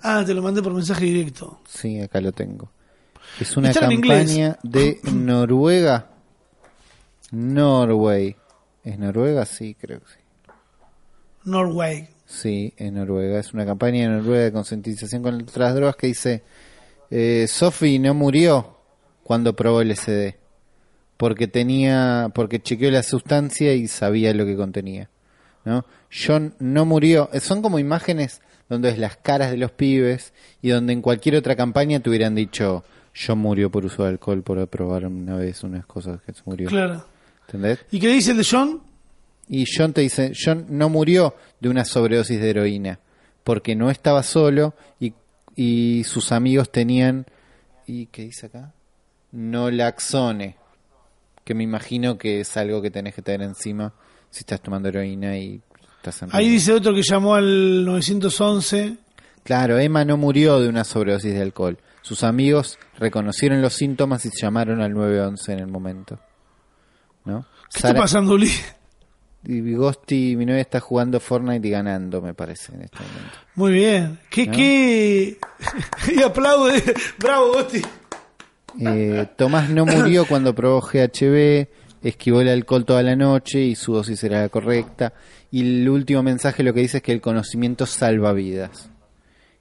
Ah, te lo mandé por mensaje directo. Sí, acá lo tengo. Es una campaña de *clears throat* Noruega. Norway. ¿Es Noruega? Sí, creo que sí. Norway. Sí, en Noruega. Es una campaña en Noruega de concientización contra las drogas que dice, eh, Sophie no murió cuando probó el SD. Porque tenía, porque chequeó la sustancia y sabía lo que contenía. ¿no? John no murió. Eh, Son como imágenes donde es las caras de los pibes y donde en cualquier otra campaña te hubieran dicho, John murió por uso de alcohol por probar una vez unas cosas que se murió. Claro. ¿Entendés? ¿Y qué dice el de John? Y John te dice, John no murió de una sobredosis de heroína, porque no estaba solo y, y sus amigos tenían, ¿y qué dice acá? Nolaxone, que me imagino que es algo que tenés que tener encima si estás tomando heroína y estás en Ahí dice otro que llamó al 911. Claro, Emma no murió de una sobredosis de alcohol. Sus amigos reconocieron los síntomas y llamaron al 911 en el momento. ¿No? ¿Qué Sara- está pasando, Uli? y Vigosti, mi novia está jugando Fortnite y ganando, me parece, en este momento. Muy bien. ¿Qué, ¿No? qué? *laughs* y aplaude. Bravo, Gosti. Eh, Tomás no murió cuando probó GHB, esquivó el alcohol toda la noche y su dosis era la correcta. Y el último mensaje lo que dice es que el conocimiento salva vidas.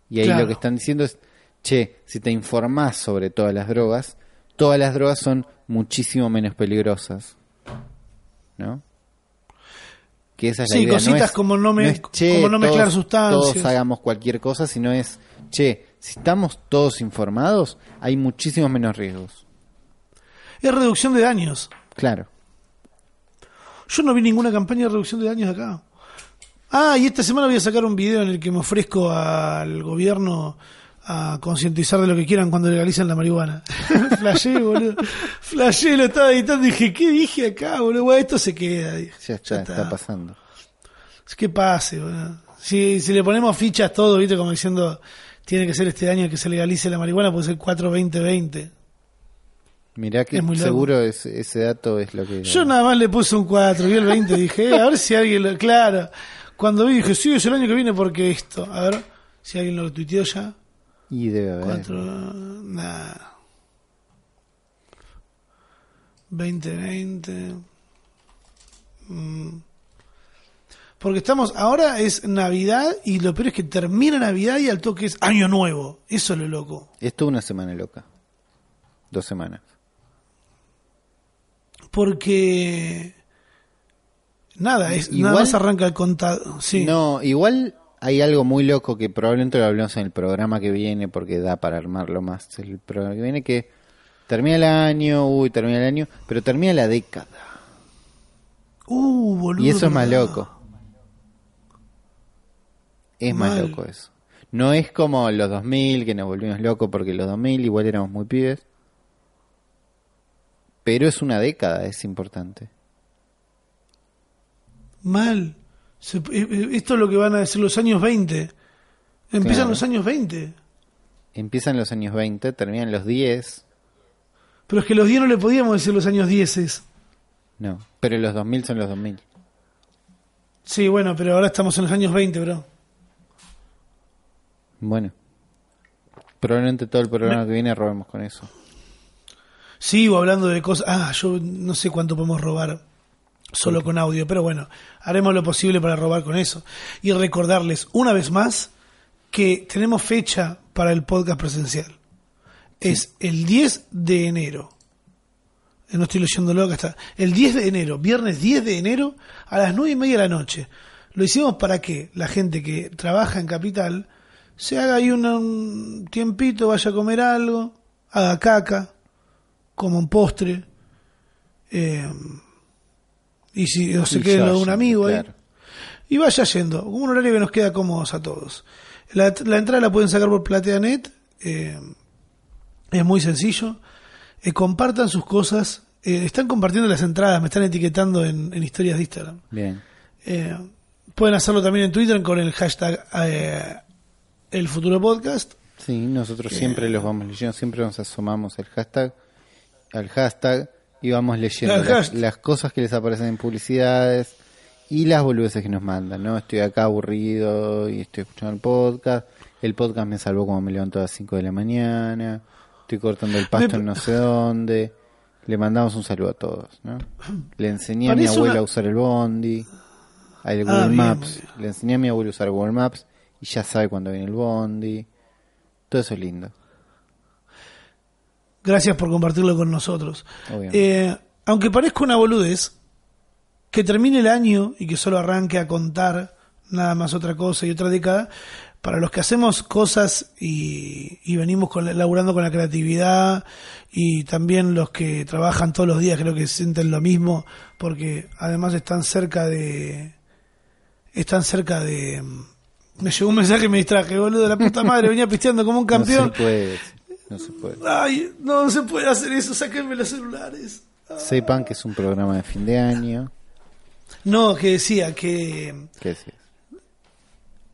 Y ahí Claro. lo que están diciendo es, che, si te informás sobre todas las drogas, todas las drogas son muchísimo menos peligrosas. ¿No? Que esa es la Sí, idea. cositas es- como no me- es, che, como no mezclar todos- sustancias. Todos hagamos cualquier cosa, sino es, che, si estamos todos informados, hay muchísimos menos riesgos. Es reducción de daños. Claro. Yo no vi ninguna campaña de reducción de daños acá. Ah, y esta semana voy a sacar un video en el que me ofrezco al gobierno a concientizar de lo que quieran cuando legalicen la marihuana. *laughs* Flashé, boludo. Flashé, lo estaba editando y dije, ¿qué dije acá, boludo? Bueno, esto se queda. Dije, Ya está, está pasando. Es que pase, boludo. Si, si le ponemos fichas todo, viste, como diciendo, tiene que ser este año que se legalice la marihuana, puede ser 4-20-20. Mirá que Es seguro ese, ese dato es lo que... Yo nada más le puse un 4, vi el 20 y dije, eh, a ver si alguien lo... Claro, cuando vi dije, sí, es el año que viene porque esto. A ver si alguien lo tuiteó ya. Y debe haber. 4, nada. 2020. Mm. Porque estamos, ahora es Navidad y lo peor es que termina Navidad y al toque es Año Nuevo. Eso es lo loco. Esto una semana loca. Dos semanas. Porque... Nada, es, Igual- nada más arranca el contado. Sí. No, igual hay algo muy loco que probablemente lo hablamos en el programa que viene porque da para armarlo más. El programa que viene que termina el año, uy, termina el año, pero termina la década. Uh, boludo. Y eso es más loco. Es más Mal. loco eso. No es como los 2000 que nos volvimos locos porque los 2000 igual éramos muy pibes. Pero es una década, es importante. Mal. Se- eh, eh, esto es lo que van a decir los años 20. Empiezan Claro. los años 20. Empiezan los años 20, terminan los 10. Pero es que los 10 no le podíamos decir los años 10. No, pero los 2000 son los 2000. Sí, bueno, pero ahora estamos en los años 20, bro. Bueno. Probablemente todo el programa que viene robemos con eso. Sigo hablando de cosas. Ah, yo no sé cuánto podemos robar solo con audio, pero bueno, haremos lo posible para robar con eso. Y recordarles una vez más que tenemos fecha para el podcast presencial. Es el 10 de enero. Eh, No estoy leyéndolo, acá está. El 10 de enero, viernes 10 de enero, a las 9 y media de la noche. Lo hicimos para que la gente que trabaja en Capital se haga ahí un, un tiempito, vaya a comer algo, haga caca, como un postre. eh, y si o se quede ya, lo de un amigo ahí. claro. Y vaya yendo, un horario que nos queda cómodos a todos. La, la entrada la pueden sacar por PlateaNet. eh, es muy sencillo. Eh, compartan sus cosas. eh, están compartiendo las entradas, me están etiquetando en, en historias de Instagram. Bien. Pueden hacerlo también en Twitter con el hashtag eh, El Futuro Podcast. Sí, nosotros siempre los vamos leyendo, siempre nos asomamos el hashtag, al hashtag y vamos leyendo Al las, cosas que les aparecen en publicidades y las boludeces que nos mandan, ¿no? Estoy acá aburrido y estoy escuchando el podcast, el podcast me salvó cuando me levantó a las 5 de la mañana, estoy cortando el pasto Me- en no sé dónde, le mandamos un saludo a todos, ¿no? Le enseñé a mi abuela una- a usar el Bondi, al Google Ah, bien, Maps, bien. le enseñé a mi abuela a usar Google Maps y ya sabe cuándo viene el Bondi. Todo eso es lindo. Gracias por compartirlo con nosotros. Eh, aunque parezca una boludez, que termine el año y que solo arranque a contar nada más otra cosa y otra década, para los que hacemos cosas y, y venimos con, la- laburando con la creatividad y también los que trabajan todos los días creo que sienten lo mismo porque además están cerca de están cerca de me llegó un mensaje y me distraje boludo la puta madre venía pisteando como un campeón No se puede. No se puede. Ay, no se puede hacer eso, sáquenme los celulares. Sepan que es un programa de fin de año. No, que decía que ¿Qué decías?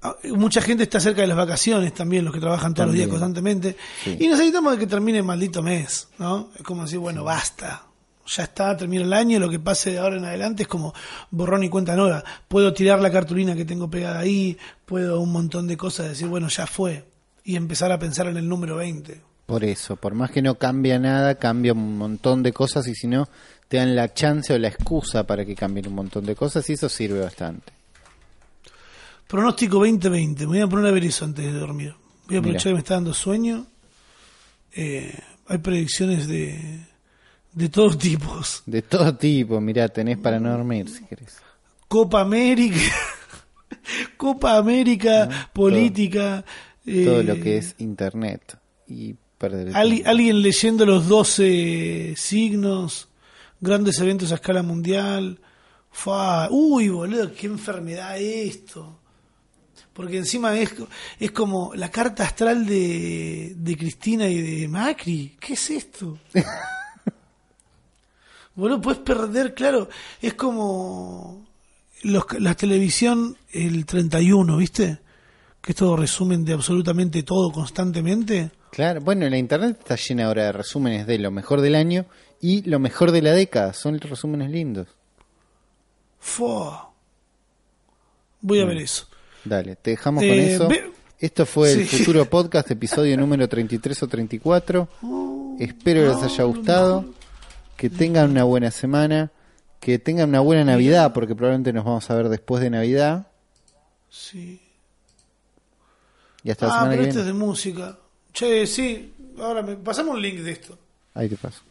ah, mucha gente está cerca de las vacaciones también, los que trabajan todos los días constantemente. Sí. Y necesitamos que termine el maldito mes, ¿no? Es como decir, bueno, basta. Ya está, termina el año, lo que pase de ahora en adelante es como borrón y cuenta nora. Puedo tirar la cartulina que tengo pegada ahí, puedo un montón de cosas decir, bueno, ya fue. Y empezar a pensar en el número 20. Por eso, por más que no cambia nada, cambia un montón de cosas y si no, te dan la chance o la excusa para que cambien un montón de cosas y eso sirve bastante. Pronóstico 2020. Me voy a poner a ver eso antes de dormir. Voy a aprovechar Mira. que me está dando sueño. Eh, hay predicciones de, de todos tipos. De todo tipo, mirá, tenés para no dormir si querés. Copa América, *laughs* Copa América, política. eh, Todo lo que es internet y perder el alguien leyendo los 12 signos, grandes eventos a escala mundial. Fua, uy, boludo, qué enfermedad esto. Porque encima es, es como la carta astral de, de Cristina y de Macri. ¿Qué es esto? *laughs* Boludo, puedes perder, claro. Es como los, la televisión el 31, ¿viste? Que es todo resumen de absolutamente todo constantemente. Claro, bueno, la internet está llena ahora de resúmenes de lo mejor del año y lo mejor de la década. Son resúmenes lindos. Fua. Voy a ver eso. Dale, te dejamos Eh, con eso. ve- Esto fue el futuro podcast, episodio número 33 o 34. *laughs* Espero que les haya gustado. Que tengan una buena semana. Que tengan una buena Navidad, porque probablemente nos vamos a ver después de Navidad. Sí. Y hasta la Ah, semana pero que esto es de música. Che, sí. Ahora me pasamos un link de esto. Ahí te paso.